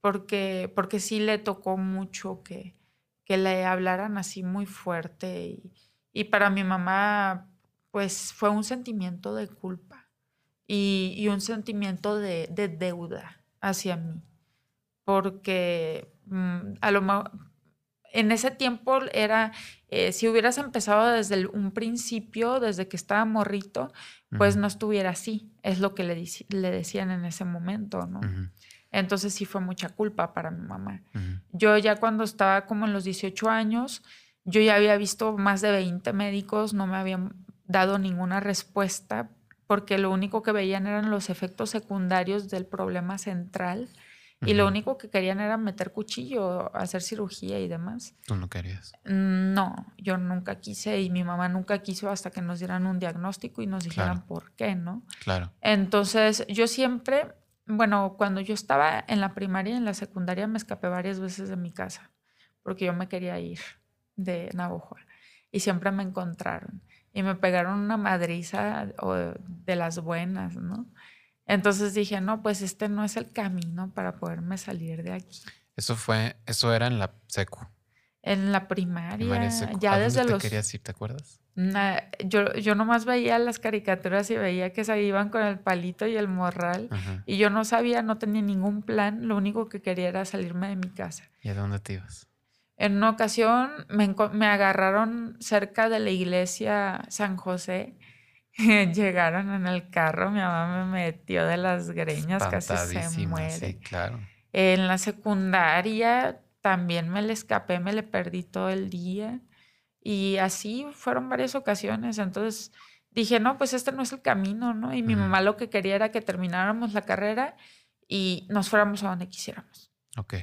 porque, porque sí le tocó mucho que, que le hablaran así muy fuerte y, y para mi mamá pues fue un sentimiento de culpa y, y un sentimiento de, de deuda hacia mí porque mm, a lo mejor en ese tiempo era, eh, si hubieras empezado desde el- un principio, desde que estaba morrito, pues no estuviera así, es lo que le, le decían en ese momento, ¿no? Entonces sí fue mucha culpa para mi mamá. Yo ya cuando estaba como en los 18 años, yo ya había visto más de 20 médicos, no me habían dado ninguna respuesta porque lo único que veían eran los efectos secundarios del problema central y lo único que querían era meter cuchillo, hacer cirugía y demás. Tú no querías. No, yo nunca quise y mi mamá nunca quiso hasta que nos dieran un diagnóstico y nos dijeran Claro. por qué, ¿no? Claro. Entonces, yo siempre, bueno, cuando yo estaba en la primaria y en la secundaria me escapé varias veces de mi casa porque yo me quería ir de Navajo y siempre me encontraron y me pegaron una madriza o de las buenas, ¿no? Entonces dije, no, pues este no es el camino para poderme salir de aquí. Eso fue, eso era en la secu. En la primaria, primaria, secu. ya ¿A desde dónde los... te querías ir, te acuerdas? Yo, yo nomás veía las caricaturas y veía que se iban con el palito y el morral. Ajá. Y yo no sabía, no tenía ningún plan, lo único que quería era salirme de mi casa. ¿Y a dónde te ibas? En una ocasión me, agarraron cerca de la iglesia San José. Llegaron en el carro, mi mamá me metió de las greñas, casi se muere. Sí, claro. En la secundaria también me le escapé, me le perdí todo el día. Y así fueron varias ocasiones. Entonces dije, no, pues este no es el camino, ¿no? Y mi mamá lo que quería era que termináramos la carrera y nos fuéramos a donde quisiéramos. Ok.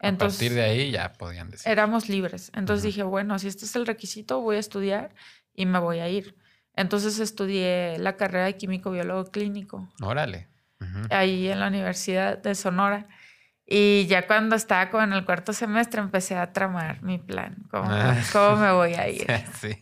Entonces, a partir de ahí ya podían decir. éramos libres. Entonces dije, bueno, si este es el requisito, voy a estudiar y me voy a ir. Entonces estudié la carrera de químico biólogo clínico Órale. Ahí en la Universidad de Sonora. Y ya cuando estaba como en el cuarto semestre empecé a tramar mi plan, cómo, Ah. cómo me voy a ir. Sí.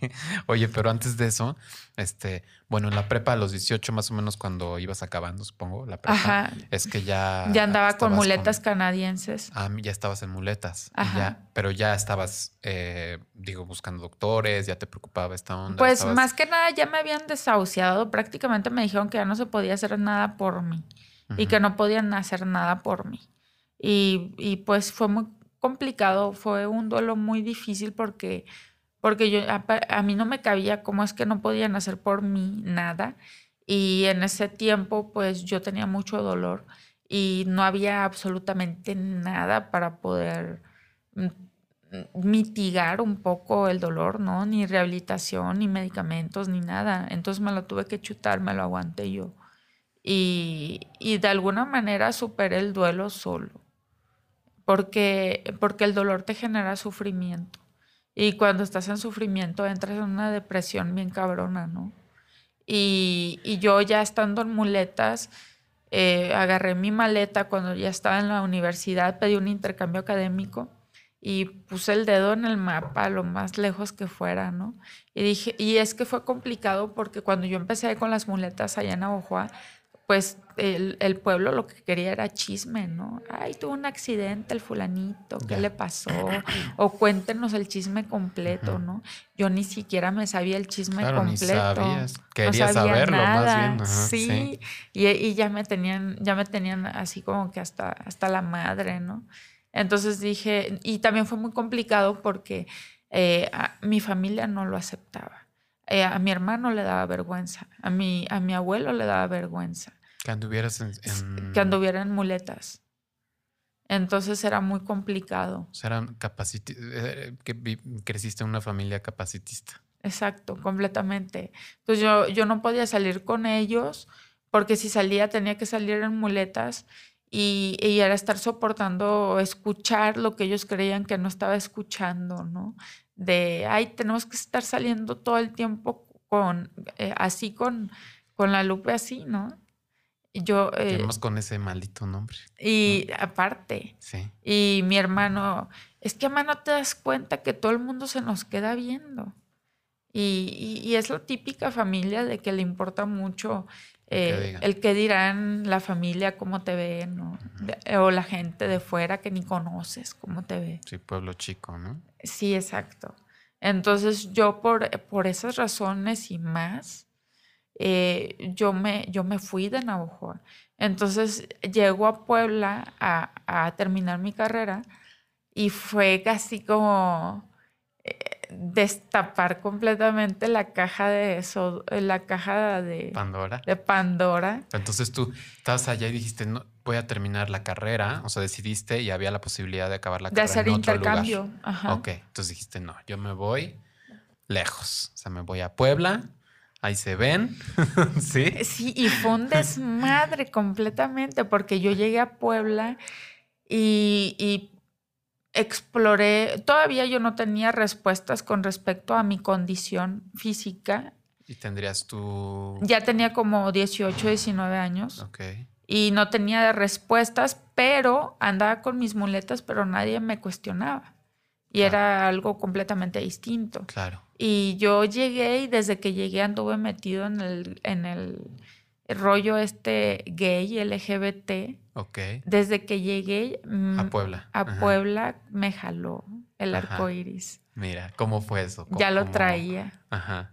Oye, pero antes de eso, este, bueno, en la prepa a los 18 más o menos cuando ibas acabando, supongo, la prepa, Ajá. es que ya Ya andaba con muletas canadienses. Ah, ya estabas en muletas. Ajá. ya, pero ya estabas, eh, digo, buscando doctores, ya te preocupaba esta onda. Pues estabas- más que nada ya me habían desahuciado, prácticamente me dijeron que ya no se podía hacer nada por mí. y que no podían hacer nada por mí. Y, y, pues fue muy complicado, fue un duelo muy difícil porque, porque yo, a, a, mí no me cabía cómo es que no podían hacer por mí nada. Y en ese tiempo pues yo tenía mucho dolor y no había absolutamente nada para poder mm, mitigar un poco el dolor, ¿no? Ni rehabilitación, ni medicamentos, ni nada. Entonces me lo tuve que chutar, me lo aguanté yo. Y, y de alguna manera superé el duelo solo, porque, porque el dolor te genera sufrimiento. Y cuando estás en sufrimiento entras en una depresión bien cabrona, ¿no? Y, y yo ya estando en muletas, eh, agarré mi maleta cuando ya estaba en la universidad, pedí un intercambio académico y puse el dedo en el mapa lo más lejos que fuera, ¿no? Y dije, y es que fue complicado porque cuando yo empecé con las muletas allá en Abujoa, pues el, el, pueblo lo que quería era chisme, ¿no? Ay, tuvo un accidente el fulanito, ¿qué le pasó? O cuéntenos el chisme completo, ¿no? Yo ni siquiera me sabía el chisme claro, completo. Ni. Quería saberlo nada. más bien. Ajá, sí. sí. Y, y, ya me tenían, ya me tenían así como que hasta, hasta la madre, ¿no? Entonces dije, y también fue muy complicado porque eh, a, mi familia no lo aceptaba. Eh, a mi hermano le daba vergüenza, a mi, a mi abuelo le daba vergüenza. Que anduvieras en, en... Que anduviera en muletas. Entonces era muy complicado. O sea, eran capaciti eh, que creciste en una familia capacitista. Exacto, completamente. Entonces yo, yo no podía salir con ellos porque si salía tenía que salir en muletas y, y, era estar soportando escuchar lo que ellos creían que no estaba escuchando, ¿no? De, ay, tenemos que estar saliendo todo el tiempo con, eh, así con, con la lupe así, ¿no? Yo, eh, con ese maldito nombre. Y ¿no? aparte. Sí. Y mi hermano, es que mamá no te das cuenta que todo el mundo se nos queda viendo. Y, y, y es la típica familia de que le importa mucho eh, que el que dirán la familia, cómo te ve, ¿no? Uh -huh. o la gente de fuera que ni conoces, cómo te ve. Sí, pueblo chico, ¿no? Sí, exacto. Entonces yo por, por esas razones y más, eh, yo, me, yo me fui de Navajo. Entonces llego a Puebla a, a, terminar mi carrera y fue casi como eh, destapar completamente la caja de eso, la caja de Pandora. De Pandora. Entonces tú estabas allá y dijiste, no, voy a terminar la carrera, o sea, decidiste y había la posibilidad de acabar la de carrera hacer en otro intercambio. lugar. Ajá. Ok, entonces dijiste, no, yo me voy lejos, o sea, me voy a Puebla, ahí se ven, ¿sí? Sí, y fue un desmadre completamente, porque yo llegué a Puebla y, y exploré, todavía yo no tenía respuestas con respecto a mi condición física. ¿Y tendrías tú...? Ya tenía como 18, 19 años. Ok. Y no tenía respuestas, pero andaba con mis muletas, pero nadie me cuestionaba. Y Claro. era algo completamente distinto. Claro. Y yo llegué y desde que llegué anduve metido en el, en el rollo este gay, LGBT. Ok. Desde que llegué mm, A Puebla. a Ajá. Puebla me jaló el Ajá. arco iris. Mira, ¿cómo fue eso? Ya lo ¿Cómo- traía. Ajá.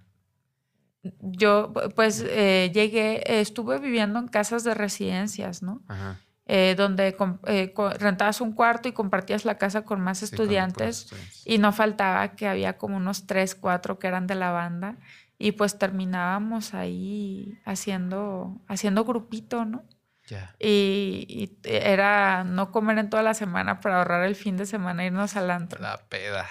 Yo, pues, eh, llegué, eh, estuve viviendo en casas de residencias, ¿no? Ajá. Eh, donde eh, rentabas un cuarto y compartías la casa con más Sí, estudiantes. Y no faltaba que había como unos tres, cuatro que eran de la banda. Y pues terminábamos ahí haciendo, haciendo grupito, ¿no? Ya. Y, y era no comer en toda la semana para ahorrar el fin de semana e irnos al antro. La peda.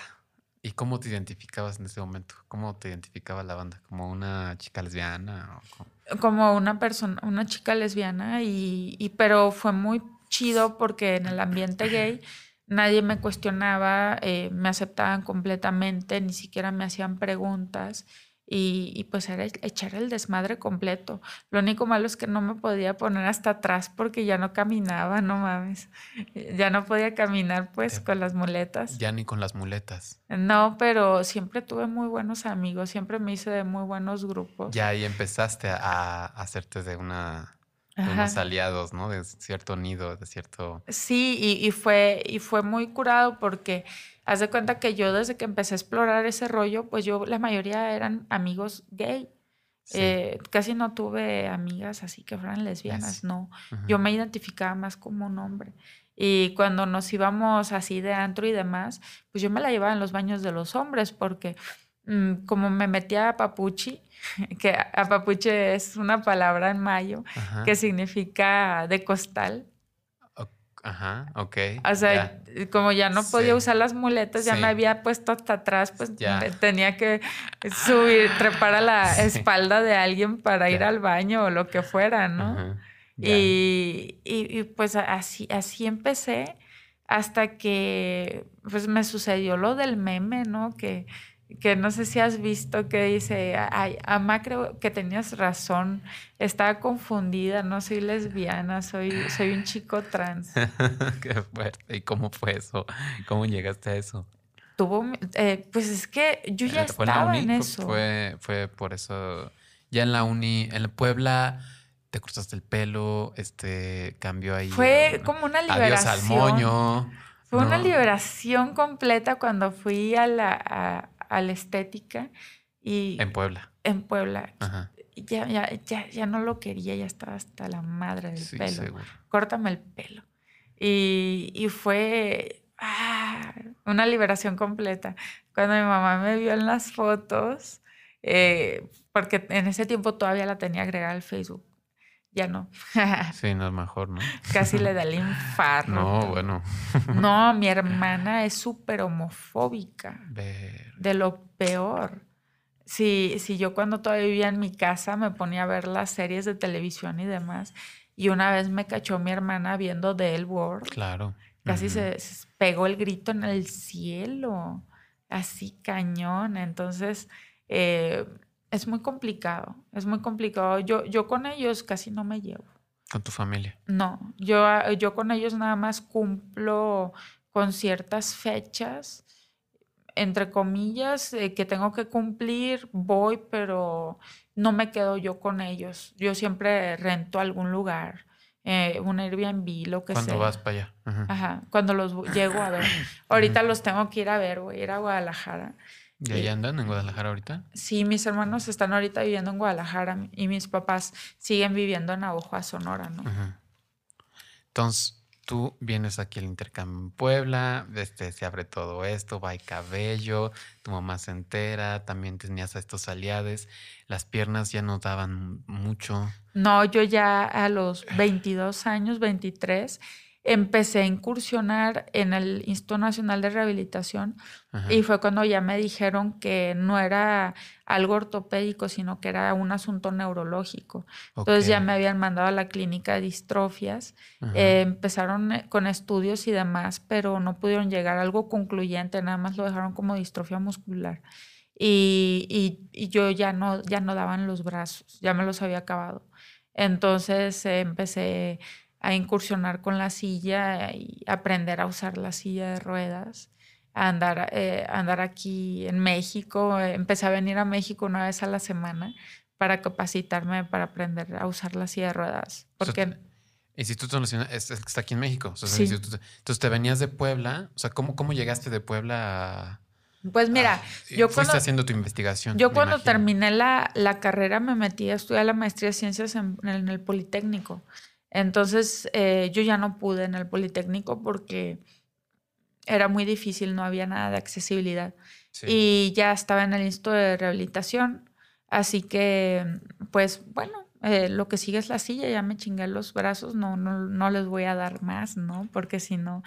¿Y cómo te identificabas en ese momento? ¿Cómo te identificaba la banda? ¿Como una chica lesbiana? o cómo? Como una persona, una chica lesbiana, y, y pero fue muy chido porque en el ambiente gay nadie me cuestionaba, eh, me aceptaban completamente, ni siquiera me hacían preguntas. Y, y, pues era echar el desmadre completo. Lo único malo es que no me podía poner hasta atrás porque ya no caminaba, no mames. Ya no podía caminar pues con las muletas. Ya ni con las muletas. No, pero siempre tuve muy buenos amigos, siempre me hice de muy buenos grupos. Ya ahí empezaste a, a hacerte de una de Ajá. unos aliados, ¿no? De cierto nido, de cierto. Sí, y, y fue, y fue muy curado porque haz de cuenta que yo desde que empecé a explorar ese rollo, pues yo la mayoría eran amigos gay. Eh, casi no tuve amigas así que fueran lesbianas, no. Yo me identificaba más como un hombre. Y cuando nos íbamos así de antro y demás, pues yo me la llevaba en los baños de los hombres porque como me metía a papuchi, que a papuchi es una palabra en mayo que significa de costal. Ajá, ok. O sea, como ya no podía usar las muletas, ya me había puesto hasta atrás, pues tenía que subir, trepar a la espalda de alguien para ir al baño o lo que fuera, ¿no? Y, y, pues así, así empecé hasta que pues me sucedió lo del meme, ¿no? Que, que no sé si has visto que dice, ay, Ama, creo que tenías razón, estaba confundida, no soy lesbiana, soy, soy un chico trans. Qué fuerte. ¿Y cómo fue eso? ¿Cómo llegaste a eso? Tuvo, eh, pues es que yo ya estaba en, eso. Fue, fue por eso, ya en la uni, en Puebla te cortaste el pelo, este cambió ahí. Fue como una liberación. Adiós al moño. Fue una liberación completa cuando fui a la, a, la estética y... En Puebla. En Puebla. Ya, ya, ya, ya, no lo quería, ya estaba hasta la madre del pelo. Seguro. Córtame el pelo. Y, y fue ah, una liberación completa. Cuando mi mamá me vio en las fotos, eh, porque en ese tiempo todavía la tenía agregada al Facebook ya no. sí, no es mejor, ¿no? Casi le da el infarto. No, bueno. no, mi hermana es súper homofóbica. De lo peor. Si, si yo cuando todavía vivía en mi casa me ponía a ver las series de televisión y demás, y una vez me cachó mi hermana viendo The L World. Claro. Casi se, pegó el grito en el cielo, así cañón. Entonces, eh, es muy complicado, es muy complicado. Yo, yo con ellos casi no me llevo. ¿Con tu familia? No, yo, yo con ellos nada más cumplo con ciertas fechas, entre comillas, eh, que tengo que cumplir, voy, pero no me quedo yo con ellos. Yo siempre rento algún lugar, eh, un Airbnb, lo que sea. Cuando vas para allá. Ajá, cuando los llego a ver. Ahorita los tengo que ir a ver, voy a ir a Guadalajara. ¿Y ahí andan en Guadalajara ahorita? Sí, mis hermanos están ahorita viviendo en Guadalajara y mis papás siguen viviendo en Aguja, Sonora, ¿no? Entonces, tú vienes aquí al intercambio en Puebla, este, se abre todo esto, va y cabello, tu mamá se entera, también tenías a estos aliados, las piernas ya no daban mucho. No, yo ya a los 22 años, 23, empecé a incursionar en el Instituto Nacional de Rehabilitación y fue cuando ya me dijeron que no era algo ortopédico, sino que era un asunto neurológico. Entonces ya me habían mandado a la clínica de distrofias, eh, empezaron eh, con estudios y demás, pero no pudieron llegar a algo concluyente, nada más lo dejaron como distrofia muscular. Y, yo ya no, ya no daban los brazos, ya me los había acabado. Entonces eh, empecé a incursionar con la silla y aprender a usar la silla de ruedas, a andar, eh, andar aquí en México. Empecé a venir a México una vez a la semana para capacitarme para aprender a usar la silla de ruedas. Porque... Instituto Nacional está aquí en México. Entonces te venías de Puebla. O sea, ¿cómo, cómo llegaste de Puebla a, pues mira, yo fuiste haciendo tu investigación. Yo cuando terminé la, la, carrera me metí a estudiar la maestría de ciencias en, en el Politécnico. Entonces eh, yo ya no pude en el Politécnico porque era muy difícil, no había nada de accesibilidad. Y ya estaba en el Instituto de Rehabilitación, así que pues bueno, eh, lo que sigue es la silla, ya me chingué los brazos, no, no, no les voy a dar más, ¿no? Porque si no,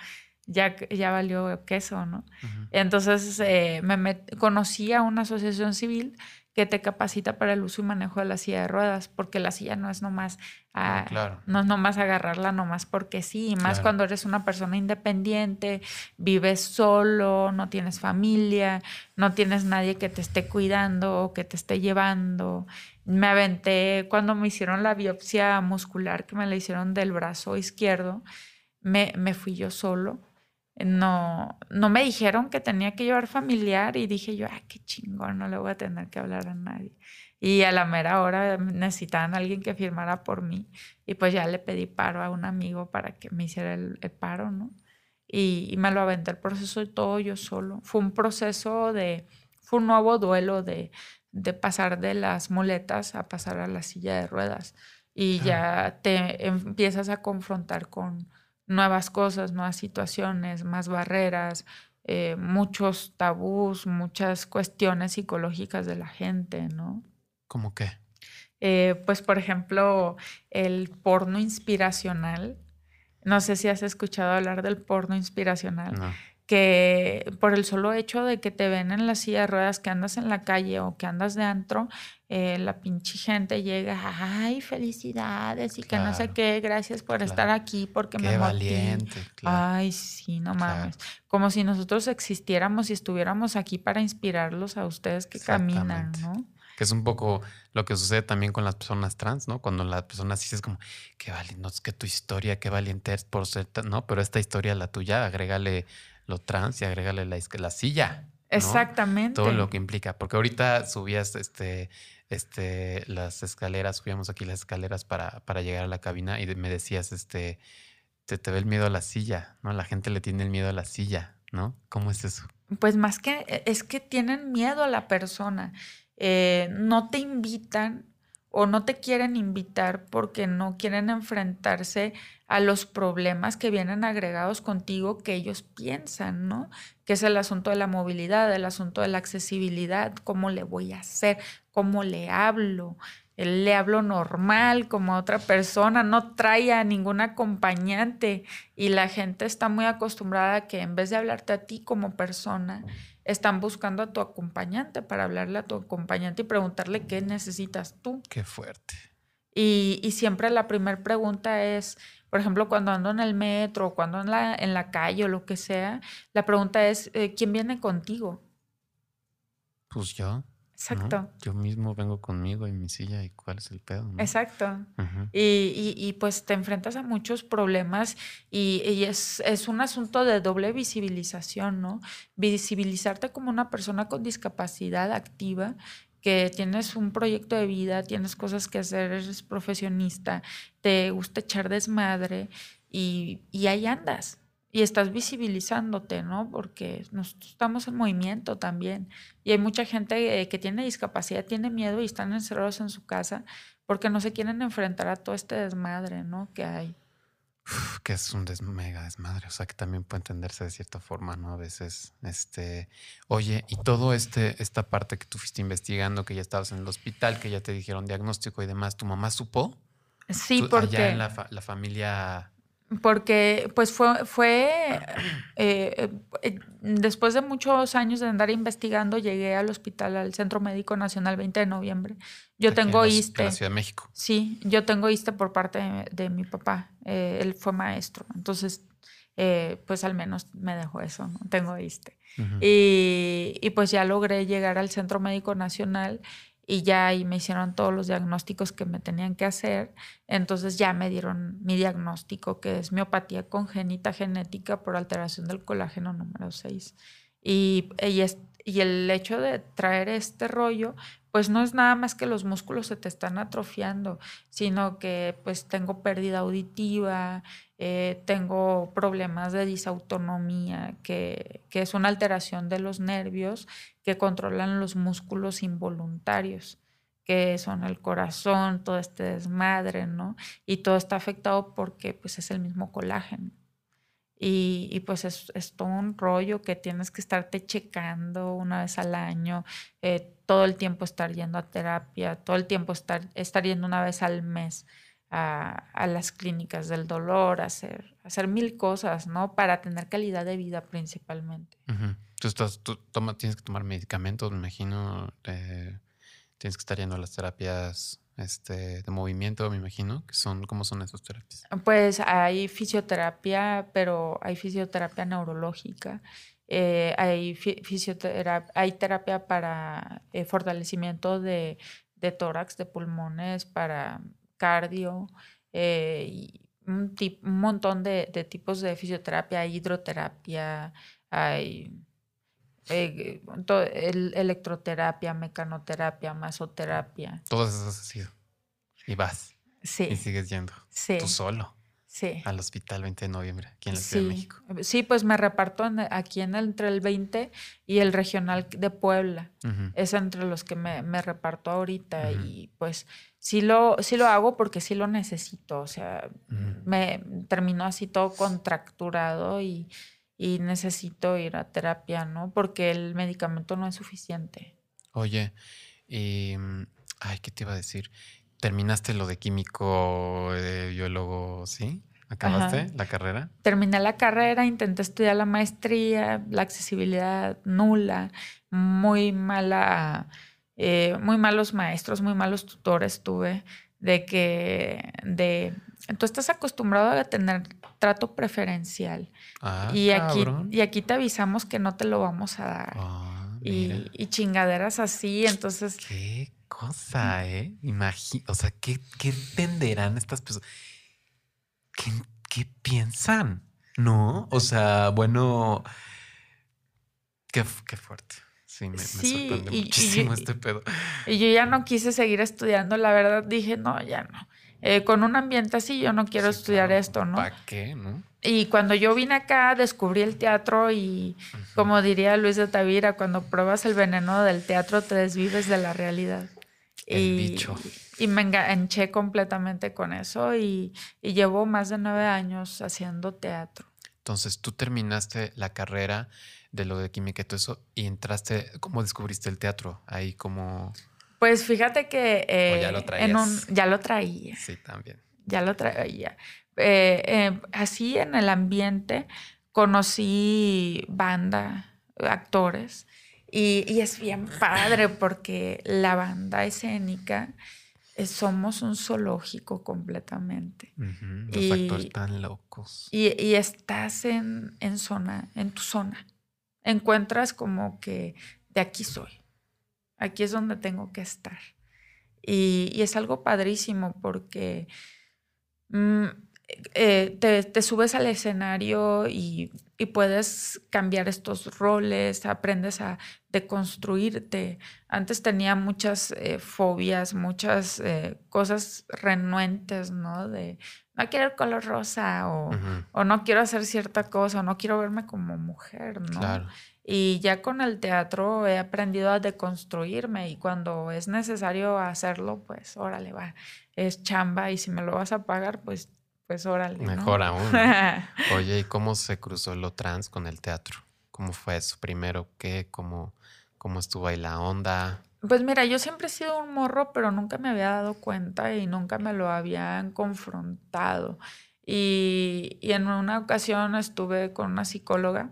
ya, ya valió queso, ¿no? Entonces eh, me conocí a una asociación civil que te capacita para el uso y manejo de la silla de ruedas, porque la silla no es nomás, ah, no es nomás agarrarla nomás porque sí, más cuando eres una persona independiente, vives solo, no tienes familia, no tienes nadie que te esté cuidando o que te esté llevando. Me aventé cuando me hicieron la biopsia muscular que me la hicieron del brazo izquierdo, me, me fui yo solo no, no me dijeron que tenía que llevar familiar y dije yo, ah, qué chingón, no le voy a tener que hablar a nadie. Y a la mera hora necesitaban a alguien que firmara por mí y pues ya le pedí paro a un amigo para que me hiciera el, paro, ¿no? Y, y, me lo aventé el proceso de todo yo solo. Fue un proceso de, fue un nuevo duelo de, de pasar de las muletas a pasar a la silla de ruedas. Y ya te empiezas a confrontar con nuevas cosas, nuevas situaciones, más barreras, eh, muchos tabús, muchas cuestiones psicológicas de la gente, ¿no? ¿Cómo qué? Eh, pues, por ejemplo, el porno inspiracional. No sé si has escuchado hablar del porno inspiracional. Que por el solo hecho de que te ven en la silla de ruedas, que andas en la calle o que andas de antro, eh, la pinche gente llega, ay, felicidades y que no sé qué, gracias por estar aquí porque qué me valiente. Ay, sí, no mames. Como si nosotros existiéramos y estuviéramos aquí para inspirarlos a ustedes que caminan, ¿no? Que es un poco lo que sucede también con las personas trans, ¿no? Cuando las personas dices como, qué valiente, no, es que tu historia, qué valiente es por ser, no, pero esta historia, la tuya, agrégale lo trans y agrégale la, la silla. Exactamente. Todo lo que implica. Porque ahorita subías este, este, las escaleras, subíamos aquí las escaleras para, para llegar a la cabina y me decías, este, te, te ve el miedo a la silla, ¿no? La gente le tiene el miedo a la silla, ¿no? ¿Cómo es eso? Pues más que, e, es que tienen miedo a la persona. Eh, no te invitan o no te quieren invitar porque no quieren enfrentarse a los problemas que vienen agregados contigo que ellos piensan, ¿no? Que es el asunto de la movilidad, el asunto de la accesibilidad, cómo le voy a hacer, cómo le hablo, le hablo normal como a otra persona, no trae a ningún acompañante y la gente está muy acostumbrada a que en vez de hablarte a ti como persona, están buscando a tu acompañante para hablarle a tu acompañante y preguntarle qué necesitas tú. Qué fuerte. Y, y siempre la primera pregunta es, por ejemplo, cuando ando en el metro, cuando en la, en la calle o lo que sea, la pregunta es, eh, ¿quién viene contigo? Pues yo. Exacto. Yo mismo vengo conmigo en mi silla y cuál es el pedo. Exacto. y, y, pues te enfrentas a muchos problemas y, y es, es, un asunto de doble visibilización, ¿no? Visibilizarte como una persona con discapacidad activa que tienes un proyecto de vida, tienes cosas que hacer, eres profesionista, te gusta echar desmadre y, y ahí andas y estás visibilizándote, ¿no? Porque nosotros estamos en movimiento también. Y hay mucha gente eh, que tiene discapacidad, tiene miedo y están encerrados en su casa porque no se quieren enfrentar a todo este desmadre, ¿no? Que hay. que es un mega desmadre, o sea, que también puede entenderse de cierta forma, ¿no? A veces, este, oye, y todo este, esta parte que tú fuiste investigando, que ya estabas en el hospital, que ya te dijeron diagnóstico y demás, ¿tu mamá supo? Sí, porque... Allá en la, la familia porque pues fue, fue eh, eh, después de muchos años de andar investigando, llegué al hospital, al Centro Médico Nacional 20 de noviembre. Yo tengo ISTE. En la Ciudad de México. Sí, yo tengo ISTE por parte de, mi papá. Eh, él fue maestro. Entonces, pues al menos me dejó eso, ¿no? Tengo ISTE. y, y pues ya logré llegar al Centro Médico Nacional y ya ahí me hicieron todos los diagnósticos que me tenían que hacer. Entonces ya me dieron mi diagnóstico, que es miopatía congénita genética por alteración del colágeno número 6. Y, y, y el hecho de traer este rollo, pues no es nada más que los músculos se te están atrofiando, sino que pues tengo pérdida auditiva, eh, tengo problemas de disautonomía, que, que, es una alteración de los nervios que controlan los músculos involuntarios, que son el corazón, todo este desmadre, ¿no? Y todo está afectado porque pues es el mismo colágeno. Y, y, pues es, es, todo un rollo que tienes que estarte checando una vez al año, eh, todo el tiempo estar yendo a terapia, todo el tiempo estar, estar yendo una vez al mes a, las clínicas del dolor, hacer, hacer mil cosas, ¿no? Para tener calidad de vida principalmente. Tú, estás, tú toma, tienes que tomar medicamentos, me imagino, eh, tienes que estar yendo a las terapias este, de movimiento, me imagino, que son, ¿cómo son esas terapias? Pues hay fisioterapia, pero hay fisioterapia neurológica, eh, hay, fisioterapia, hay terapia para eh, fortalecimiento de, de, tórax, de pulmones, para cardio, eh, y un, un, montón de, de, tipos de fisioterapia, hay hidroterapia, hay eh, el, electroterapia, mecanoterapia, masoterapia. Todas esas has sido. Y vas. Sí. Y sigues yendo. Sí. Tú solo. Sí. Al hospital 20 de noviembre, aquí en la Ciudad de Sí, México. sí, pues me reparto en- aquí en el- entre el 20 y el regional de Puebla. Es entre los que me, me reparto ahorita y pues sí lo, sí lo hago porque sí lo necesito. O sea, me termino así todo contracturado y, y necesito ir a terapia, ¿no? Porque el medicamento no es suficiente. Oye, y. mm, Ay, ¿qué te iba a decir? ¿Terminaste lo de químico, de biólogo, sí? ¿Acabaste Ajá. la carrera? Terminé la carrera, intenté estudiar la maestría, la accesibilidad nula, muy mala, eh, muy malos maestros, muy malos tutores tuve, de que, de, tú estás acostumbrado a tener trato preferencial Ah, y, aquí, y aquí te avisamos que no te lo vamos a dar. Mira. y, y chingaderas así, entonces Qué cosa, ¿eh? Imagi o sea, ¿qué, qué entenderán estas personas? ¿Qué, qué piensan? ¿No? O sea, bueno, qué, qué fuerte. Sí, me, me Sí, sorprende y- y muchísimo este pedo. Y yo ya no quise seguir estudiando, la verdad dije, no, ya no. Eh, con un ambiente así yo no quiero Sí, estudiar claro, esto, ¿no? ¿Para qué, no? Y cuando yo vine acá descubrí el teatro y como diría Luis de Tavira, cuando pruebas el veneno del teatro te desvives de la realidad. El y, bicho. y me enganché completamente con eso y, y llevo más de nueve años haciendo teatro. Entonces, tú terminaste la carrera de lo de química y todo eso y entraste, ¿cómo descubriste el teatro? Ahí como... Pues fíjate que ¿O ya eh, lo en un, traías? ya lo traía. Sí, también. ya lo traía. Eh, eh, así en el ambiente conocí banda, actores, y, y es bien padre porque la banda escénica eh, somos un zoológico completamente. Los Y- actores tan locos. Y, y estás en, en zona, en tu zona. Encuentras como que de aquí soy. Aquí es donde tengo que estar. Y, es algo padrísimo porque mm, eh, te, subes al escenario y, y puedes cambiar estos roles, aprendes a deconstruirte. Antes tenía muchas eh, fobias, muchas eh, cosas renuentes, ¿no? De no quiero el color rosa o, o no quiero hacer cierta cosa o no quiero verme como mujer, ¿no? Claro. Y ya con el teatro he aprendido a deconstruirme y cuando es necesario hacerlo, pues órale, va, es chamba y si me lo vas a pagar, pues, pues órale. ¿no? Mejor aún. ¿no? Oye, ¿y cómo se cruzó lo trans con el teatro? ¿Cómo fue eso? Primero, ¿qué? ¿Cómo, cómo estuvo ahí la onda? Pues mira, yo siempre he sido un morro, pero nunca me había dado cuenta y nunca me lo habían confrontado. Y, y en una ocasión estuve con una psicóloga,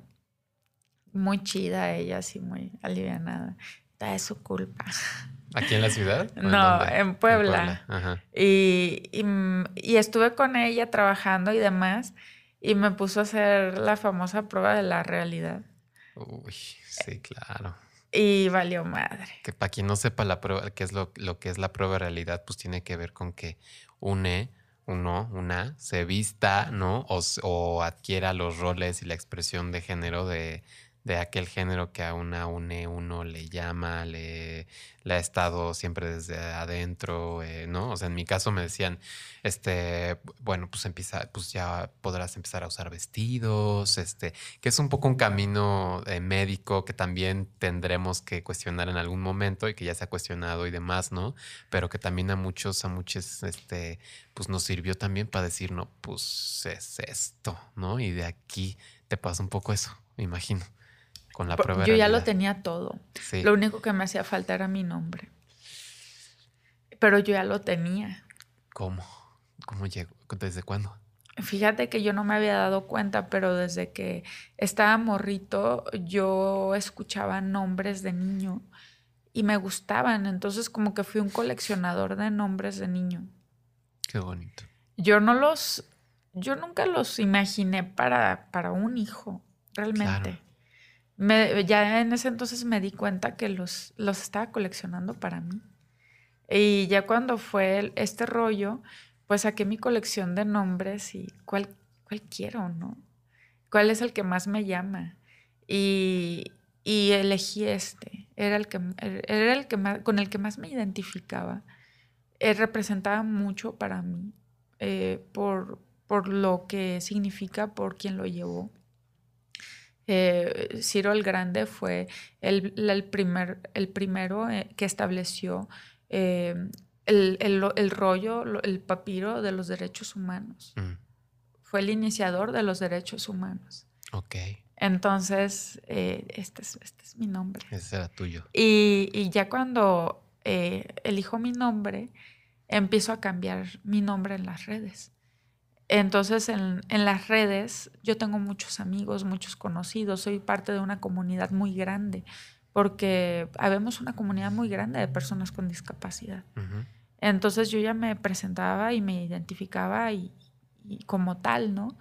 muy chida ella, así muy alivianada. Es su culpa. ¿Aquí en la ciudad? ¿O No, en Puebla. Ajá. Y, y, mm, y estuve con ella trabajando y demás, y me puso a hacer la famosa prueba de la realidad. Uy, sí, claro. Y valió madre. Que para quien no sepa la prueba, qué es lo, lo que es la prueba de realidad, pues tiene que ver con que une, uno, una, se vista, ¿no? O adquiera los roles y la expresión de género de, de aquel género que a una une, uno le llama, le, ha estado siempre desde adentro, eh, ¿no? O sea, en mi caso me decían, este, bueno, pues empieza, pues ya podrás empezar a usar vestidos, este, que es un poco un camino eh, médico que también tendremos que cuestionar en algún momento y que ya se ha cuestionado y demás, ¿no? Pero que también a muchos, a muchos, este, pues nos sirvió también para decir, no, pues es esto, ¿no? Y de aquí te pasa un poco eso, me imagino, con la prueba. Yo ya lo tenía todo. Sí. Lo único que me hacía falta era mi nombre. Pero yo ya lo tenía. ¿Cómo? ¿Cómo llegó? ¿Desde cuándo? Fíjate que yo no me había dado cuenta, pero desde que estaba morrito, yo escuchaba nombres de niño y me gustaban. Entonces, como que fui un coleccionador de nombres de niño. Qué bonito. Yo no los, yo nunca los imaginé para, para un hijo, realmente. Claro. Ya en ese entonces me di cuenta que los, los estaba coleccionando para mí. Y ya cuando fue el- este rollo, pues saqué mi colección de nombres y cuál, cuál quiero, ¿no? ¿Cuál es el que más me llama? Y, y elegí este. Era el que, era el que más, con el que más me identificaba. Eh, representaba mucho para mí eh, por, por lo que significa, por quien lo llevó. Eh, Ciro el Grande fue el, el primer, el primero eh, que estableció eh, el, el, el, rollo, el papiro de los derechos humanos. Mm. Fue el iniciador de los derechos humanos. Ok. Entonces, este, es, este es mi nombre. Ese era tuyo. Y, y ya cuando elijo mi nombre, empiezo a cambiar mi nombre en las redes. Entonces, en, las redes, yo tengo muchos amigos, muchos conocidos, soy parte de una comunidad muy grande, porque habemos una comunidad muy grande de personas con discapacidad. Entonces, yo ya me presentaba y me identificaba y, como tal, ¿no?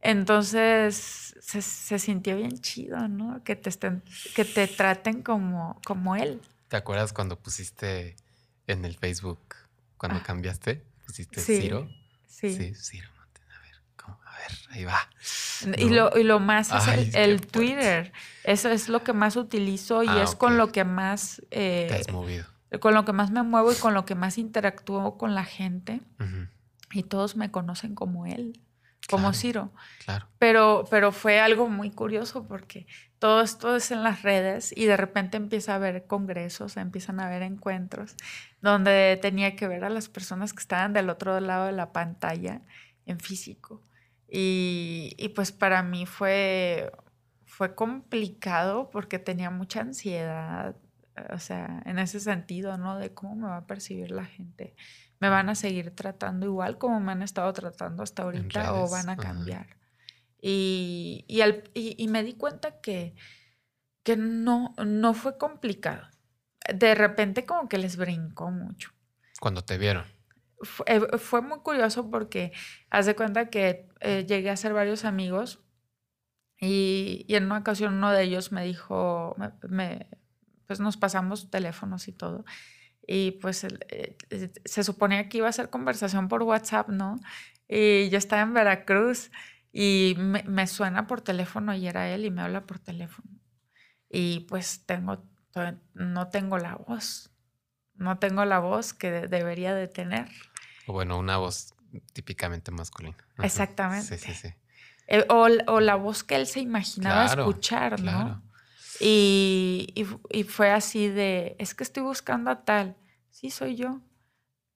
Entonces, se, se, sintió bien chido, ¿no? Que te, estén, que te traten como, como él. ¿Te acuerdas cuando pusiste en el Facebook, cuando ah. cambiaste? Pusiste Ciro. Sí. Sí, Ciro ahí va. Y, lo, y lo más es el, Twitter. Eso es lo que más utilizo y ah, es con lo que más... Eh, Te has movido. Con lo que más me muevo y con lo que más interactúo con la gente. Y todos me conocen como él, como Ciro. Claro. Pero, pero fue algo muy curioso porque todo esto es en las redes y de repente empieza a haber congresos, empiezan a haber encuentros donde tenía que ver a las personas que estaban del otro lado de la pantalla en físico. Y, pues para mí fue, fue complicado porque tenía mucha ansiedad, o sea, en ese sentido, ¿no? De cómo me va a percibir la gente. ¿Me van a seguir tratando igual como me han estado tratando hasta ahorita o van a cambiar? Y, y, me di cuenta que, que no, no fue complicado. De repente como que les brincó mucho. Cuando te vieron. Eh, fue, muy curioso porque haz de cuenta que eh, llegué a ser varios amigos y, en una ocasión uno de ellos me dijo, me, pues nos pasamos teléfonos y todo. Y pues eh, se suponía que iba a ser conversación por WhatsApp, ¿no? Y yo estaba en Veracruz y me, me suena por teléfono y era él y me habla por teléfono. Y pues tengo, no tengo la voz no tengo la voz que debería de tener. O bueno, una voz típicamente masculina. Exactamente. Sí, sí, sí. Eh, o, la voz que él se imaginaba escuchar, ¿no? Y, fue así de, es que estoy buscando a tal. Sí, soy yo.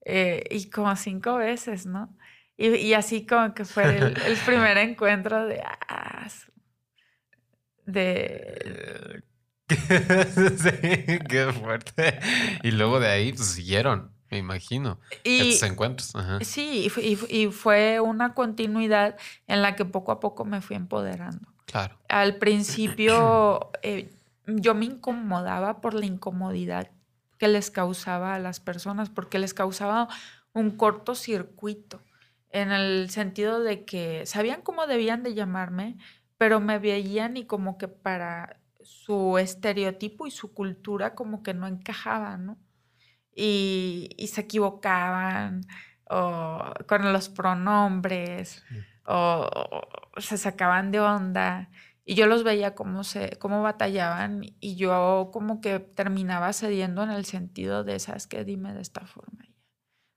Eh, y como cinco veces, ¿no? Y, así como que fue el, primer encuentro de... Ah, de... sí, qué fuerte. Y luego de ahí, pues siguieron me imagino. Y, estos encuentros. Sí, y, fue una continuidad en la que poco a poco me fui empoderando. Claro. Al principio eh, yo me incomodaba por la incomodidad que les causaba a las personas, porque les causaba un cortocircuito, en el sentido de que sabían cómo debían de llamarme, pero me veían y como que para su estereotipo y su cultura como que no encajaba, ¿no? Y, se equivocaban o con los pronombres o, se sacaban de onda y yo los veía cómo se cómo batallaban y yo como que terminaba cediendo en el sentido de sabes que dime de esta forma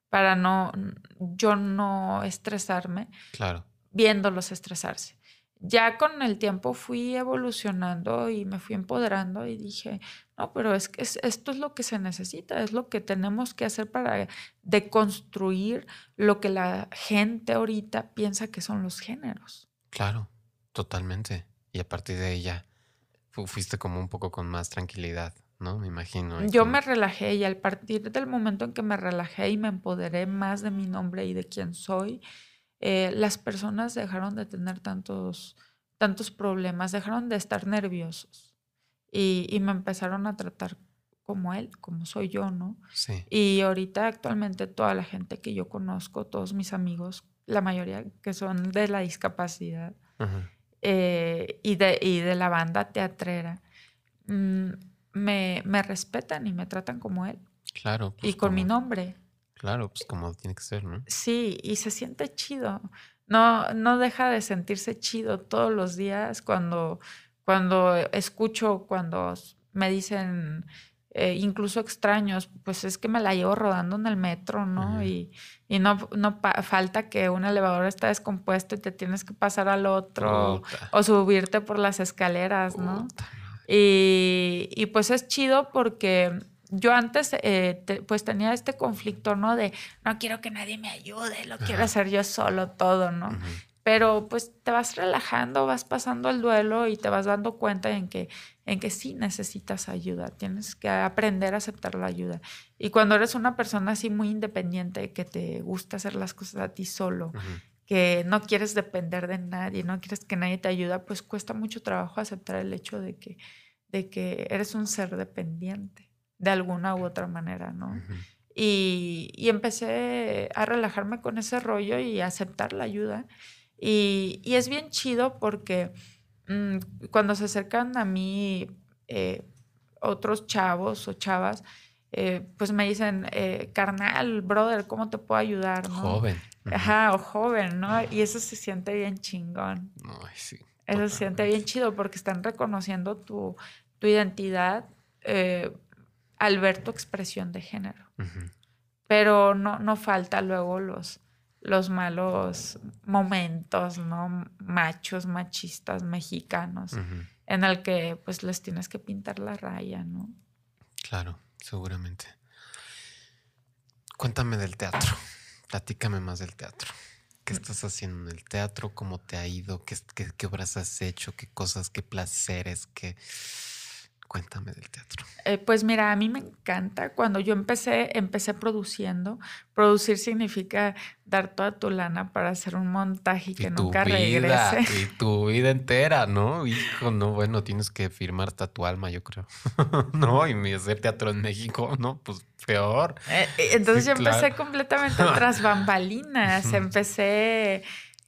para no yo no estresarme claro. viéndolos estresarse ya con el tiempo fui evolucionando y me fui empoderando y dije, no, pero es que esto es lo que se necesita, es lo que tenemos que hacer para deconstruir lo que la gente ahorita piensa que son los géneros. Claro, totalmente. Y a partir de ella fuiste como un poco con más tranquilidad, ¿no? Me imagino. Yo me relajé y al partir del momento en que me relajé y me empoderé más de mi nombre y de quién soy, eh, las personas dejaron de tener tantos, tantos problemas, dejaron de estar nerviosos y, me empezaron a tratar como él, como soy yo, ¿no? Sí. Y ahorita actualmente toda la gente que yo conozco, todos mis amigos, la mayoría que son de la discapacidad eh, y, de, y de la banda teatrera, mm, me, me, respetan y me tratan como él. Claro. y pues con mi nombre. Claro, pues como tiene que ser, ¿no? Sí, y se siente chido. No, no deja de sentirse chido todos los días cuando, cuando escucho, cuando me dicen eh, incluso extraños, pues es que me la llevo rodando en el metro, ¿no? Y, y no, no falta que un elevador está descompuesto y te tienes que pasar al otro o subirte por las escaleras, ¿no? Y, y, pues es chido porque yo antes eh, pues tenía este conflicto, ¿no? De no quiero que nadie me ayude, lo quiero hacer yo solo todo, ¿no? Pero pues te vas relajando, vas pasando el duelo y te vas dando cuenta en que, en que sí necesitas ayuda, tienes que aprender a aceptar la ayuda. Y cuando eres una persona así muy independiente, que te gusta hacer las cosas a ti solo, que no quieres depender de nadie, no quieres que nadie te ayude, pues cuesta mucho trabajo aceptar el hecho de que, de que eres un ser dependiente de alguna u otra manera, ¿no? y, y empecé a relajarme con ese rollo y a aceptar la ayuda. Y, es bien chido porque mm, cuando se acercan a mí eh, otros chavos o chavas, eh, pues me dicen, eh, carnal, brother, ¿cómo te puedo ayudar? Joven. Ajá, o joven, ¿no? Y eso se siente bien chingón. Ay, sí. Eso se siente bien chido porque están reconociendo tu, tu identidad al ver tu expresión de género. Pero no, no falta luego los, los malos momentos, ¿no? Machos, machistas, mexicanos, en el que pues les tienes que pintar la raya, ¿no? Claro, seguramente. Cuéntame del teatro. Platícame más del teatro. ¿Qué estás haciendo en el teatro? ¿Cómo te ha ido? ¿Qué, qué, qué obras has hecho? ¿Qué cosas? ¿Qué placeres? ¿Qué, Cuéntame del teatro. Eh, pues mira, a mí me encanta. Cuando yo empecé, empecé produciendo. Producir significa dar toda tu lana para hacer un montaje y que nunca regrese. Y tu vida entera, ¿no? Hijo, no, bueno, tienes que firmar tu alma, yo creo. no, y hacer teatro en México, ¿no? Pues peor. Eh, eh, entonces yo empecé completamente tras bambalinas. empecé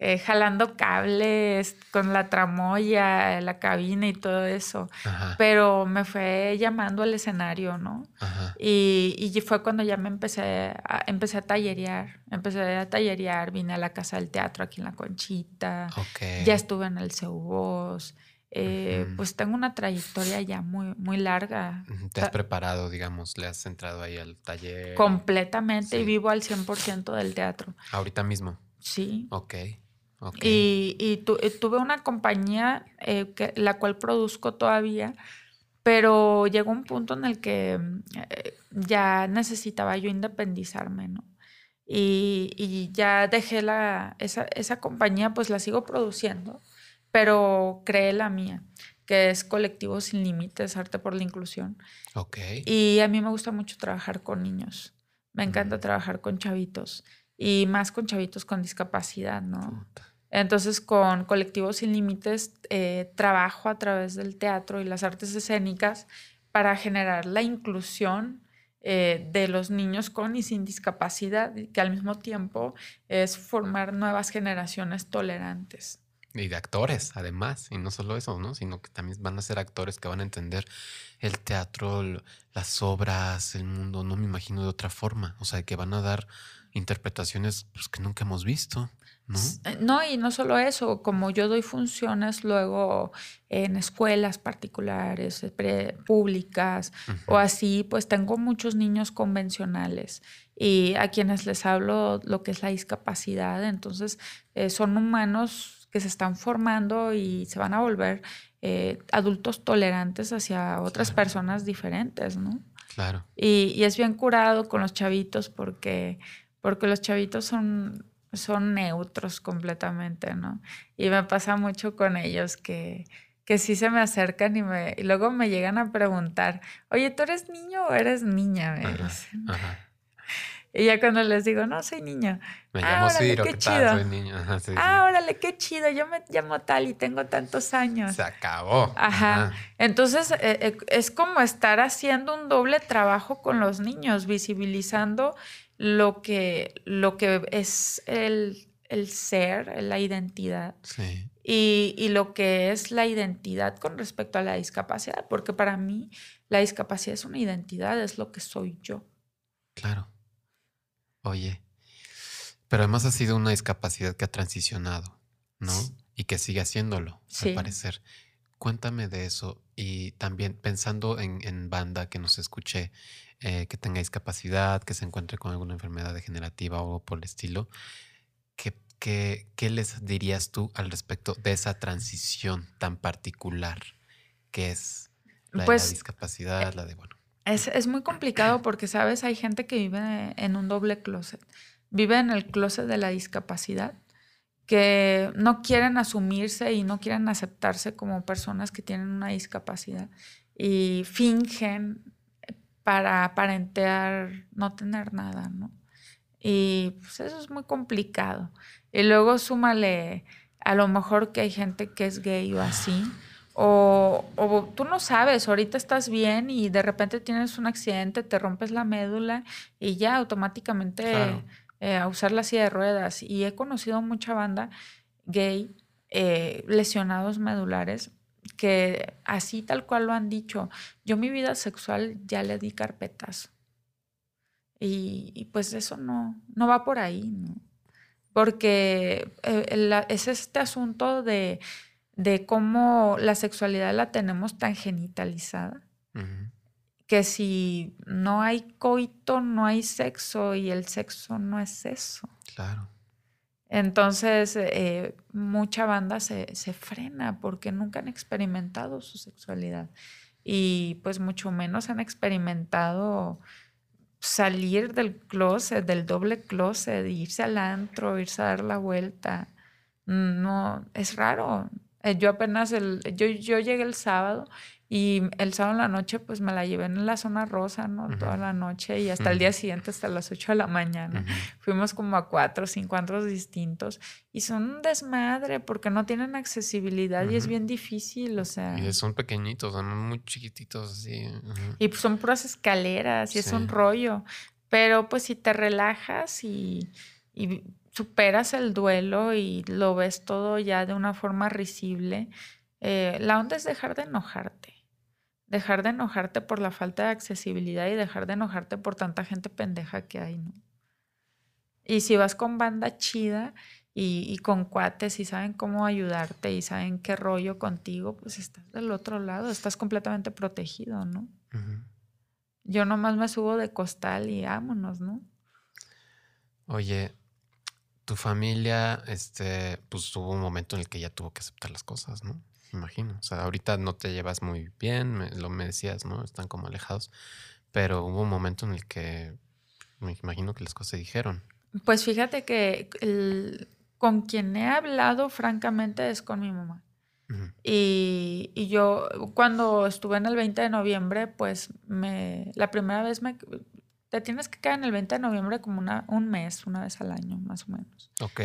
eh, jalando cables con la tramoya, la cabina y todo eso. Pero me fue llamando al escenario, ¿no? Y, y, fue cuando ya me empecé a, empecé a tallerear. Empecé a tallerear, vine a la Casa del Teatro aquí en La Conchita. Ya estuve en el CEUBOS. Eh, Pues tengo una trayectoria ya muy, muy larga. ¿Te has preparado, digamos? ¿Le has entrado ahí al taller? Completamente y vivo al 100% del teatro. ¿Ahorita mismo? Sí. Ok. Y, tuve una compañía eh, que, la cual produzco todavía, pero llegó un punto en el que eh, ya necesitaba yo independizarme, ¿no? Y, ya dejé la, esa, esa, compañía, pues la sigo produciendo, pero creé la mía, que es Colectivo Sin Límites, Arte por la Inclusión. Ok. Y a mí me gusta mucho trabajar con niños, me encanta trabajar con chavitos y más con chavitos con discapacidad, ¿no? Entonces, con Colectivos Sin Límites eh, trabajo a través del teatro y las artes escénicas para generar la inclusión eh, de los niños con y sin discapacidad, que al mismo tiempo es formar nuevas generaciones tolerantes. Y de actores, además, y no solo eso, ¿no? Sino que también van a ser actores que van a entender el teatro, las obras, el mundo, no me imagino de otra forma. O sea, que van a dar interpretaciones pues, que nunca hemos visto. ¿No? Eh, no, y no solo eso, como yo doy funciones luego en escuelas particulares, eh, públicas o así, pues tengo muchos niños convencionales y a quienes les hablo lo que es la discapacidad, entonces eh, son humanos que se están formando y se van a volver adultos tolerantes hacia otras personas diferentes, ¿no? Claro. Y, y, es bien curado con los chavitos porque, porque los chavitos son son neutros completamente, ¿no? Y me pasa mucho con ellos que, que sí se me acercan y, me, y luego me llegan a preguntar, oye, ¿tú eres niño o eres niña? Me dicen. Y ya cuando les digo, no, soy niño. Me ah, llamo Ciro, ¿qué, chido. Soy niño. ah, órale, qué chido. Yo me llamo tal y tengo tantos años. Se acabó. Ajá. Entonces, eh, eh, es como estar haciendo un doble trabajo con los niños, visibilizando lo que, lo que es el, ser, la identidad. Y, y, lo que es la identidad con respecto a la discapacidad, porque para mí la discapacidad es una identidad, es lo que soy yo. Claro. Oye, pero además ha sido una discapacidad que ha transicionado, ¿no? Y que sigue haciéndolo, al parecer. cuéntame de eso y también pensando en, banda que nos escuche, eh, que tenga discapacidad, que se encuentre con alguna enfermedad degenerativa o por el estilo, ¿qué, qué, les dirías tú al respecto de esa transición tan particular que es la de la Pues, discapacidad, la de, bueno, Es, es muy complicado porque, ¿sabes? Hay gente que vive en un doble closet. Vive en el closet de la discapacidad, que no quieren asumirse y no quieren aceptarse como personas que tienen una discapacidad y fingen para aparentar no tener nada, ¿no? Y pues eso es muy complicado. Y luego súmale a lo mejor que hay gente que es gay o así. O, o tú no sabes, ahorita estás bien y de repente tienes un accidente, te rompes la médula y ya automáticamente Claro. eh, a usar la silla de ruedas. Y he conocido mucha banda gay, eh, lesionados medulares, que así tal cual lo han dicho. Yo mi vida sexual ya le di carpetazo. Y, y pues eso no, no va por ahí, ¿no? Porque eh, la- es este asunto de, de cómo la sexualidad la tenemos tan genitalizada que si no hay coito, no hay sexo y el sexo no es eso. claro. Entonces, eh, mucha banda se, se frena porque nunca han experimentado su sexualidad y pues mucho menos han experimentado salir del closet, del doble closet, irse al antro, irse a dar la vuelta. No, es raro. Eh, Yo apenas, el, yo, yo llegué el sábado y el sábado en la noche pues me la llevé en la zona rosa, ¿no? Toda la noche y hasta el día siguiente, hasta las 8 de la mañana. Fuimos como a cuatro o cinco antros distintos y son un desmadre porque no tienen accesibilidad y es bien difícil, o sea. Y son pequeñitos, son muy chiquititos así. Y pues son puras escaleras y es un Sí. rollo. Pero pues si te relajas y, y superas el duelo y lo ves todo ya de una forma risible, eh, la onda es dejar de enojarte. Dejar de enojarte por la falta de accesibilidad y dejar de enojarte por tanta gente pendeja que hay, ¿no? Y si vas con banda chida y, y con cuates y saben cómo ayudarte y saben qué rollo contigo, pues estás del otro lado, estás completamente protegido, ¿no? Yo nomás me subo de costal y vámonos, ¿no? Oye, tu familia, este, pues tuvo un momento en el que ya tuvo que aceptar las cosas, ¿no? Imagino. O sea, ahorita no te llevas muy bien, me- lo me decías, ¿no? Están como alejados. Pero hubo un momento en el que me imagino que las cosas se dijeron. Pues fíjate que el- con quien he hablado francamente es con mi mamá. Y, y yo cuando estuve en el 20 de noviembre, pues me, la primera vez me... Te tienes que quedar en el 20 de noviembre como una, un mes, una vez al año, más o menos. Ok.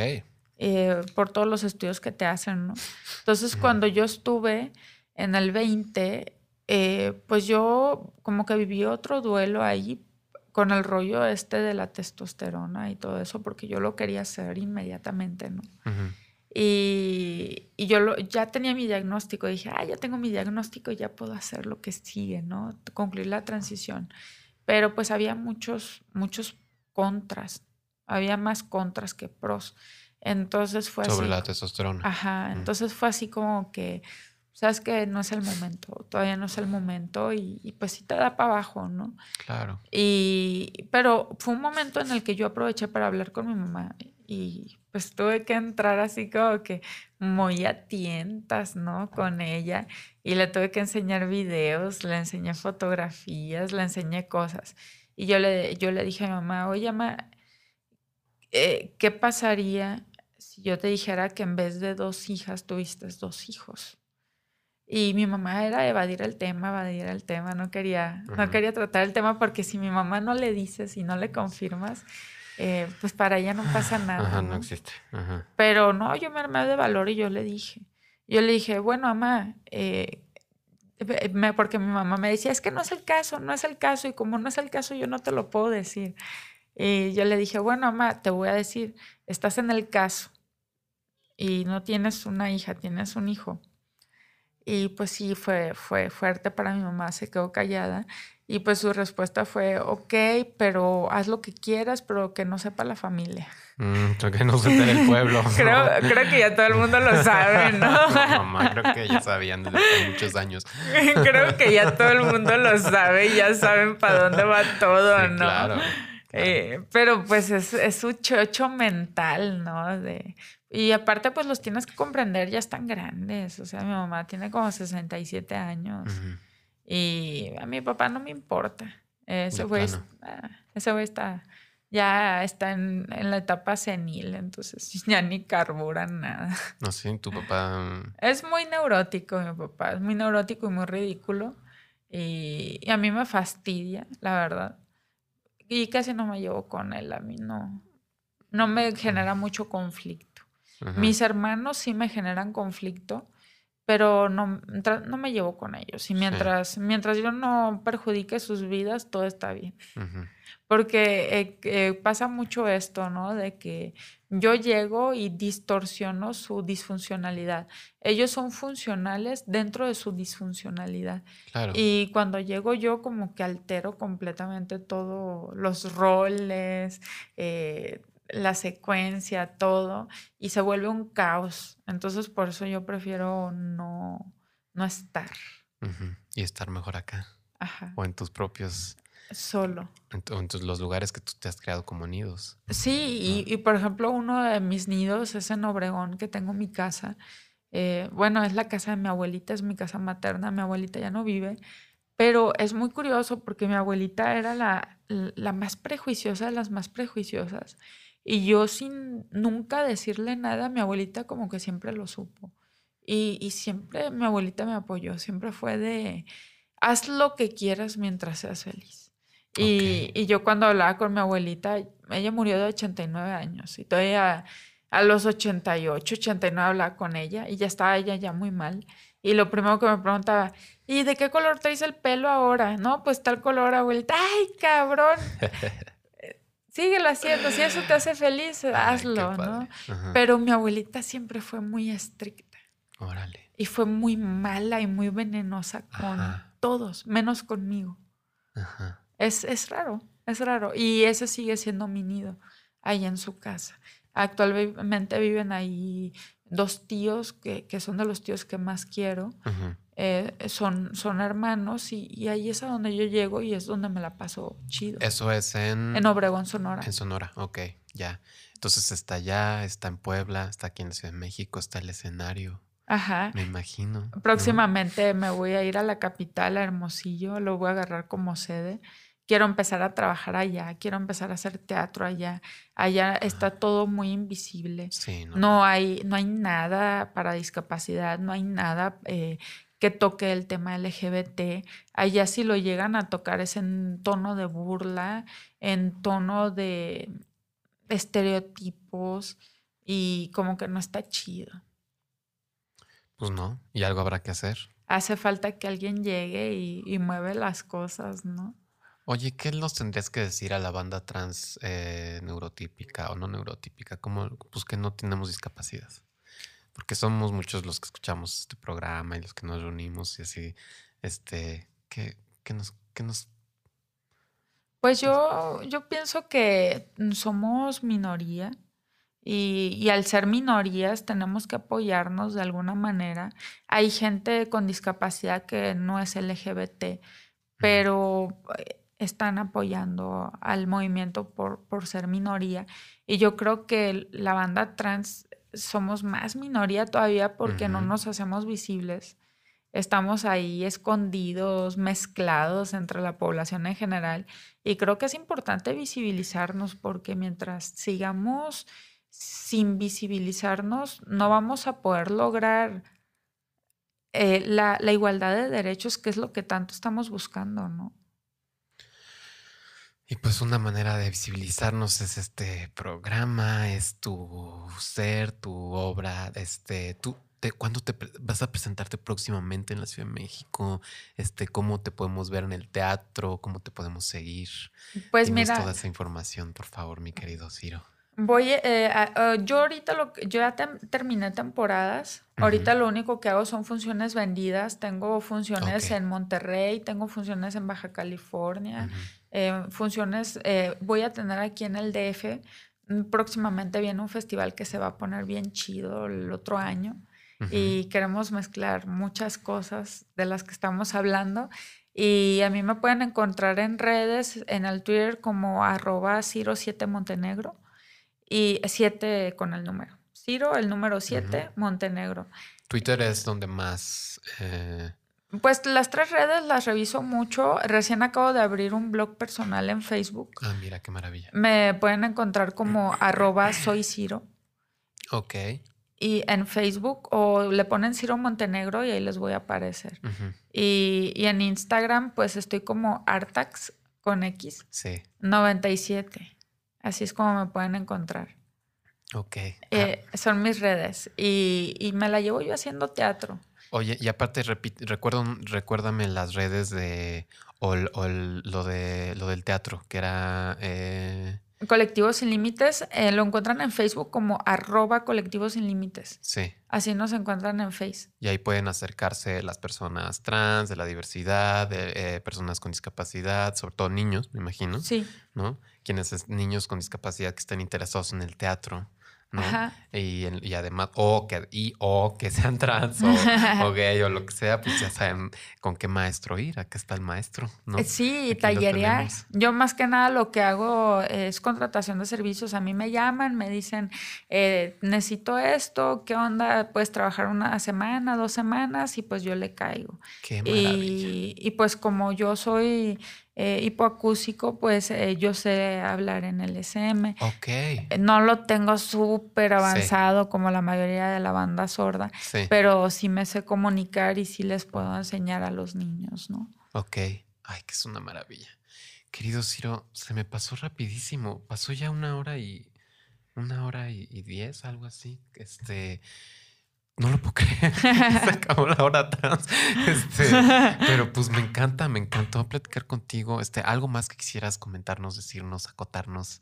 Eh, por todos los estudios que te hacen, ¿no? Entonces, cuando yo estuve en el 20, eh, pues yo como que viví otro duelo ahí con el rollo este de la testosterona y todo eso, porque yo lo quería hacer inmediatamente, ¿no? Ujú. Y, y yo lo- ya tenía mi diagnóstico, dije, ah, ya tengo mi diagnóstico, ya puedo hacer lo que sigue, ¿no? Concluir la transición. Pero pues había muchos, muchos contras, había más contras que pros. Entonces fue Sobre así. la testosterona. Ajá, Mm. entonces fue así como que, sabes que no es el momento, todavía no es el momento y, y pues sí te da para abajo, ¿no? Claro. Y, pero fue un momento en el que yo aproveché para hablar con mi mamá y pues tuve que entrar así como que muy a tientas, ¿no? Con ella y le tuve que enseñar videos, le enseñé fotografías, le enseñé cosas. Y yo le, yo le dije a mi mamá, oye, mamá, eh, ¿qué pasaría si yo te dijera que en vez de dos hijas tuviste dos hijos? Y mi mamá era evadir el tema, evadir el tema, no quería, no quería tratar el tema porque si mi mamá no le dices y no le confirmas, eh, pues para ella no pasa nada. Ajá, no ¿no? existe. Ajá. Pero no, yo me armé de valor y yo le dije. Yo le dije, bueno, mamá, eh, eh, me- porque mi mamá me decía, es que no es el caso, no es el caso, y como no es el caso, yo no te lo puedo decir. Y yo le dije, bueno, mamá, te voy a decir, estás en el caso y no tienes una hija, tienes un hijo. y pues sí, fue, fue fuerte para mi mamá, se quedó callada. Y pues su respuesta fue, ok, pero haz lo que quieras, pero que no sepa la familia. Mm, creo que no sepa el pueblo. creo, creo, que ya todo el mundo lo sabe, ¿no? no mamá, creo que ya sabían desde hace muchos años. creo que ya todo el mundo lo sabe y ya saben para dónde va todo, ¿no? Claro. Eh, pero pues es, es su chocho mental, ¿no? De, y aparte, pues los tienes que comprender, ya están grandes. O sea, mi mamá tiene como 67 años. Y a mi papá no me importa. Ese güey ah, ese güey está, ya está en, la etapa senil, entonces ya ni carbura nada. No sé, tu papá. Mm. Es muy neurótico, mi papá. Es muy neurótico y muy ridículo. Y, y a mí me fastidia, la verdad. Y casi no me llevo con él. A mí no, no me genera mucho conflicto. Mis hermanos sí me generan conflicto, pero no, no me llevo con ellos. Y mientras, mientras yo no perjudique sus vidas, todo está bien. Porque eh, eh, pasa mucho esto, ¿no? De que yo llego y distorsiono su disfuncionalidad. Ellos son funcionales dentro de su disfuncionalidad. Y cuando llego yo como que altero completamente todos los roles, eh, la secuencia, todo, y se vuelve un caos. Entonces, por eso yo prefiero no, no estar. Y estar mejor acá. Ajá. O en tus propios... Solo. En, en los lugares que tú te has creado como nidos. Sí, y, por ejemplo, uno de mis nidos es en Obregón, que tengo mi casa. Eh, bueno, es la casa de mi abuelita, es mi casa materna, mi abuelita ya no vive, pero es muy curioso porque mi abuelita era la, la más prejuiciosa de las más prejuiciosas. Y yo sin nunca decirle nada, mi abuelita como que siempre lo supo. Y, y siempre mi abuelita me apoyó, siempre fue de, haz lo que quieras mientras seas feliz. Y, y, yo cuando hablaba con mi abuelita, ella murió de 89 años y todavía a los 88, 89 hablaba con ella y ya estaba ella ya muy mal. Y lo primero que me preguntaba, ¿y de qué color traes el pelo ahora? No, pues tal color, abuelita. ¡Ay, cabrón! síguelo haciendo, si eso te hace feliz, hazlo, ¿no? Pero mi abuelita siempre fue muy estricta. Órale. Y fue muy mala y muy venenosa con todos, menos conmigo. Ajá. Es, es raro, es raro. Y ese sigue siendo mi nido ahí en su casa. Actualmente viven ahí dos tíos que, que son de los tíos que más quiero. Eh, son, son hermanos y, ahí es a donde yo llego y es donde me la paso chido. Eso es en... En Obregón, Sonora. En Sonora, ok, ya. Entonces está allá, está en Puebla, está aquí en la Ciudad de México, está el escenario. Ajá. Me imagino. Próximamente me voy a ir a la capital, a Hermosillo, lo voy a agarrar como sede. Quiero empezar a trabajar allá, quiero empezar a hacer teatro allá. Allá está todo muy invisible. Sí, no, no, hay, no hay nada para discapacidad, no hay nada eh, que toque el tema LGBT. Allá si lo llegan a tocar es en tono de burla, en tono de estereotipos y como que no está chido. Pues no, y algo habrá que hacer. Hace falta que alguien llegue y, mueve las cosas, ¿no? Oye, ¿qué nos tendrías que decir a la banda trans eh, neurotípica o no neurotípica? Como pues que no tenemos discapacidad porque somos muchos los que escuchamos este programa y los que nos reunimos y así, este, ¿qué, nos, nos... Pues yo, yo pienso que somos minoría y, y, al ser minorías tenemos que apoyarnos de alguna manera. Hay gente con discapacidad que no es LGBT, pero eh, están apoyando al movimiento por, por ser minoría. Y yo creo que la banda trans somos más minoría todavía porque no nos hacemos visibles. Estamos ahí escondidos, mezclados entre la población en general. Y creo que es importante visibilizarnos porque mientras sigamos sin visibilizarnos, no vamos a poder lograr eh, la, la igualdad de derechos, que es lo que tanto estamos buscando, ¿no? Y pues una manera de visibilizarnos es este programa, es tu ser, tu obra, este, tú, te, ¿cuándo te vas a presentarte próximamente en la Ciudad de México? Este, ¿cómo te podemos ver en el teatro? ¿Cómo te podemos seguir? Pues mira. toda esa información, por favor, mi querido Ciro. Voy, eh, a- yo ahorita lo, yo ya tem- terminé temporadas. Ahorita lo único que hago son funciones vendidas. Tengo funciones Ok. en Monterrey, tengo funciones en Baja California, Ujú. eh, funciones. eh, voy a tener aquí en el DF. Mm, Próximamente viene un festival que se va a poner bien chido el otro año Ujú. y queremos mezclar muchas cosas de las que estamos hablando. Y a mí me pueden encontrar en redes, en el Twitter como arroba Ciro7 Montenegro y 7 con el número. Ciro, el número 7, Montenegro. Twitter es donde más... eh, Pues las tres redes las reviso mucho. Recién acabo de abrir un blog personal en Facebook. Ah, mira, qué maravilla. Me pueden encontrar como arroba soy Ciro. Ok. Y en Facebook o le ponen Ciro Montenegro y ahí les voy a aparecer. Y, y en Instagram, pues estoy como Artax con X Sí. 97. Así es como me pueden encontrar. Ok. Ah, Eh, son mis redes. Y, y me la llevo yo haciendo teatro. Oye, y aparte, repi- recuerdo, recuérdame las redes de... O, o el- lo, de, lo del teatro, que era... eh, Colectivos Sin Límites eh, lo encuentran en Facebook como arroba Colectivos Sin Límites. sí. Así nos encuentran en Face. Y ahí pueden acercarse las personas trans, de la diversidad, de eh, personas con discapacidad, sobre todo niños, me imagino, Sí. ¿no? Quienes es niños con discapacidad que estén interesados en el teatro, ¿no? Y, además, o que, y, o que sean trans o, o gay o lo que sea, pues ya saben con qué maestro ir. Acá está el maestro, ¿no? Eh, Sí, tallerear. Yo más que nada lo que hago es contratación de servicios. A mí me llaman, me dicen, eh, necesito esto, ¿qué onda? Puedes trabajar una semana, dos semanas y pues yo le caigo. Qué maravilla. Y, y, pues como yo soy eh, hipoacúsico, pues eh, yo sé hablar en el SM. Ok. Eh, No lo tengo súper avanzado como la mayoría de la banda sorda, Sí. pero sí me sé comunicar y sí les puedo enseñar a los niños, ¿no? Ok. Ay, que es una maravilla. Querido Ciro, se me pasó rapidísimo. Pasó ya una hora y. Una hora y, y diez, algo así. Este. No lo puedo creer. se acabó la hora trans. Este, pero pues me encanta, me encantó platicar contigo. Este, algo más que quisieras comentarnos, decirnos, acotarnos.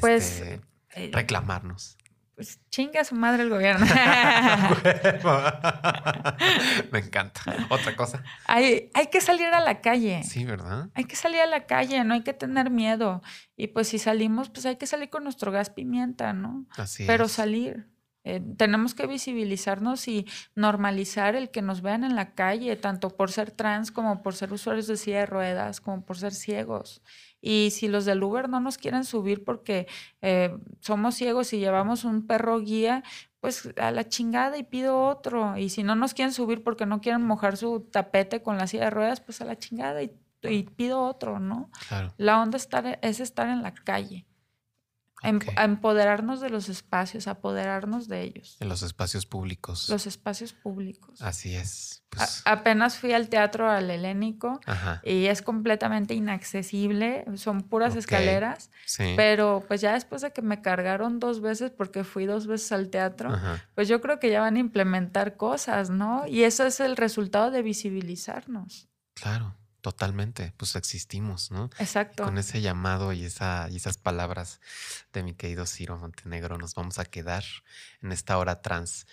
Pues, este, Eh, reclamarnos. pues chinga su madre el gobierno. me encanta. Otra cosa. hay, hay que salir a la calle. Sí, ¿verdad? Hay que salir a la calle, no hay que tener miedo. Y pues si salimos, pues hay que salir con nuestro gas pimienta, ¿no? Así Pero es. salir. Eh, tenemos que visibilizarnos y normalizar el que nos vean en la calle, tanto por ser trans como por ser usuarios de silla de ruedas, como por ser ciegos. Y si los del Uber no nos quieren subir porque eh, somos ciegos y llevamos un perro guía, pues a la chingada y pido otro. Y si no nos quieren subir porque no quieren mojar su tapete con la silla de ruedas, pues a la chingada y, y pido otro, ¿no? Claro. La onda estar, es estar en la calle. Em- a empoderarnos de los espacios, apoderarnos de ellos. En los espacios públicos. Los espacios públicos. Así es. Pues, apenas fui al teatro al helénico ajá. y es completamente inaccesible, son puras escaleras, Sí. pero pues ya después de que me cargaron dos veces porque fui dos veces al teatro, Ajá. pues yo creo que ya van a implementar cosas, ¿no? Y eso es el resultado de visibilizarnos. Claro, totalmente. Pues existimos, ¿no? Exacto. Con ese llamado y, esa, y esas palabras de mi querido Ciro Montenegro nos vamos a quedar en esta hora trans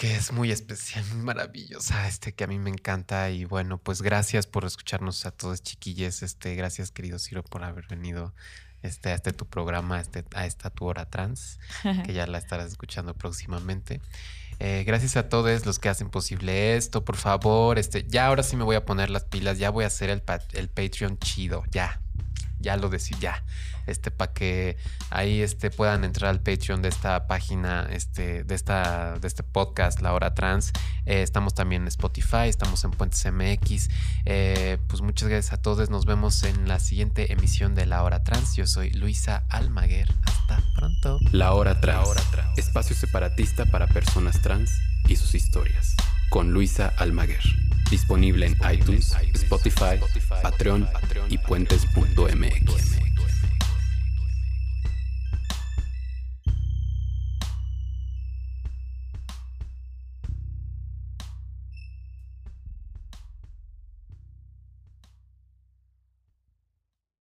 que es muy especial, muy maravillosa, este que a mí me encanta y bueno, pues gracias por escucharnos a todos chiquilles, este gracias querido Ciro por haber venido este, a este tu programa, a este, a esta tu hora trans, que ya la estarás escuchando próximamente. Eh, gracias a todos los que hacen posible esto, por favor. Este, ya ahora sí me voy a poner las pilas, ya voy a hacer el, el Patreon chido, ya. Ya lo decí, ya. Este, para que ahí este, puedan entrar al Patreon de esta página, este, de, esta, de este podcast, La Hora Trans. Eh, estamos también en Spotify, estamos en Puentes MX. Eh, pues muchas gracias a todos. Nos vemos en la siguiente emisión de La Hora Trans. Yo soy Luisa Almaguer. Hasta pronto. La Hora Trans. Espacio separatista para personas trans y sus historias. Con Luisa Almaguer. Disponible en iTunes, Spotify, Patreon y puentes.mx.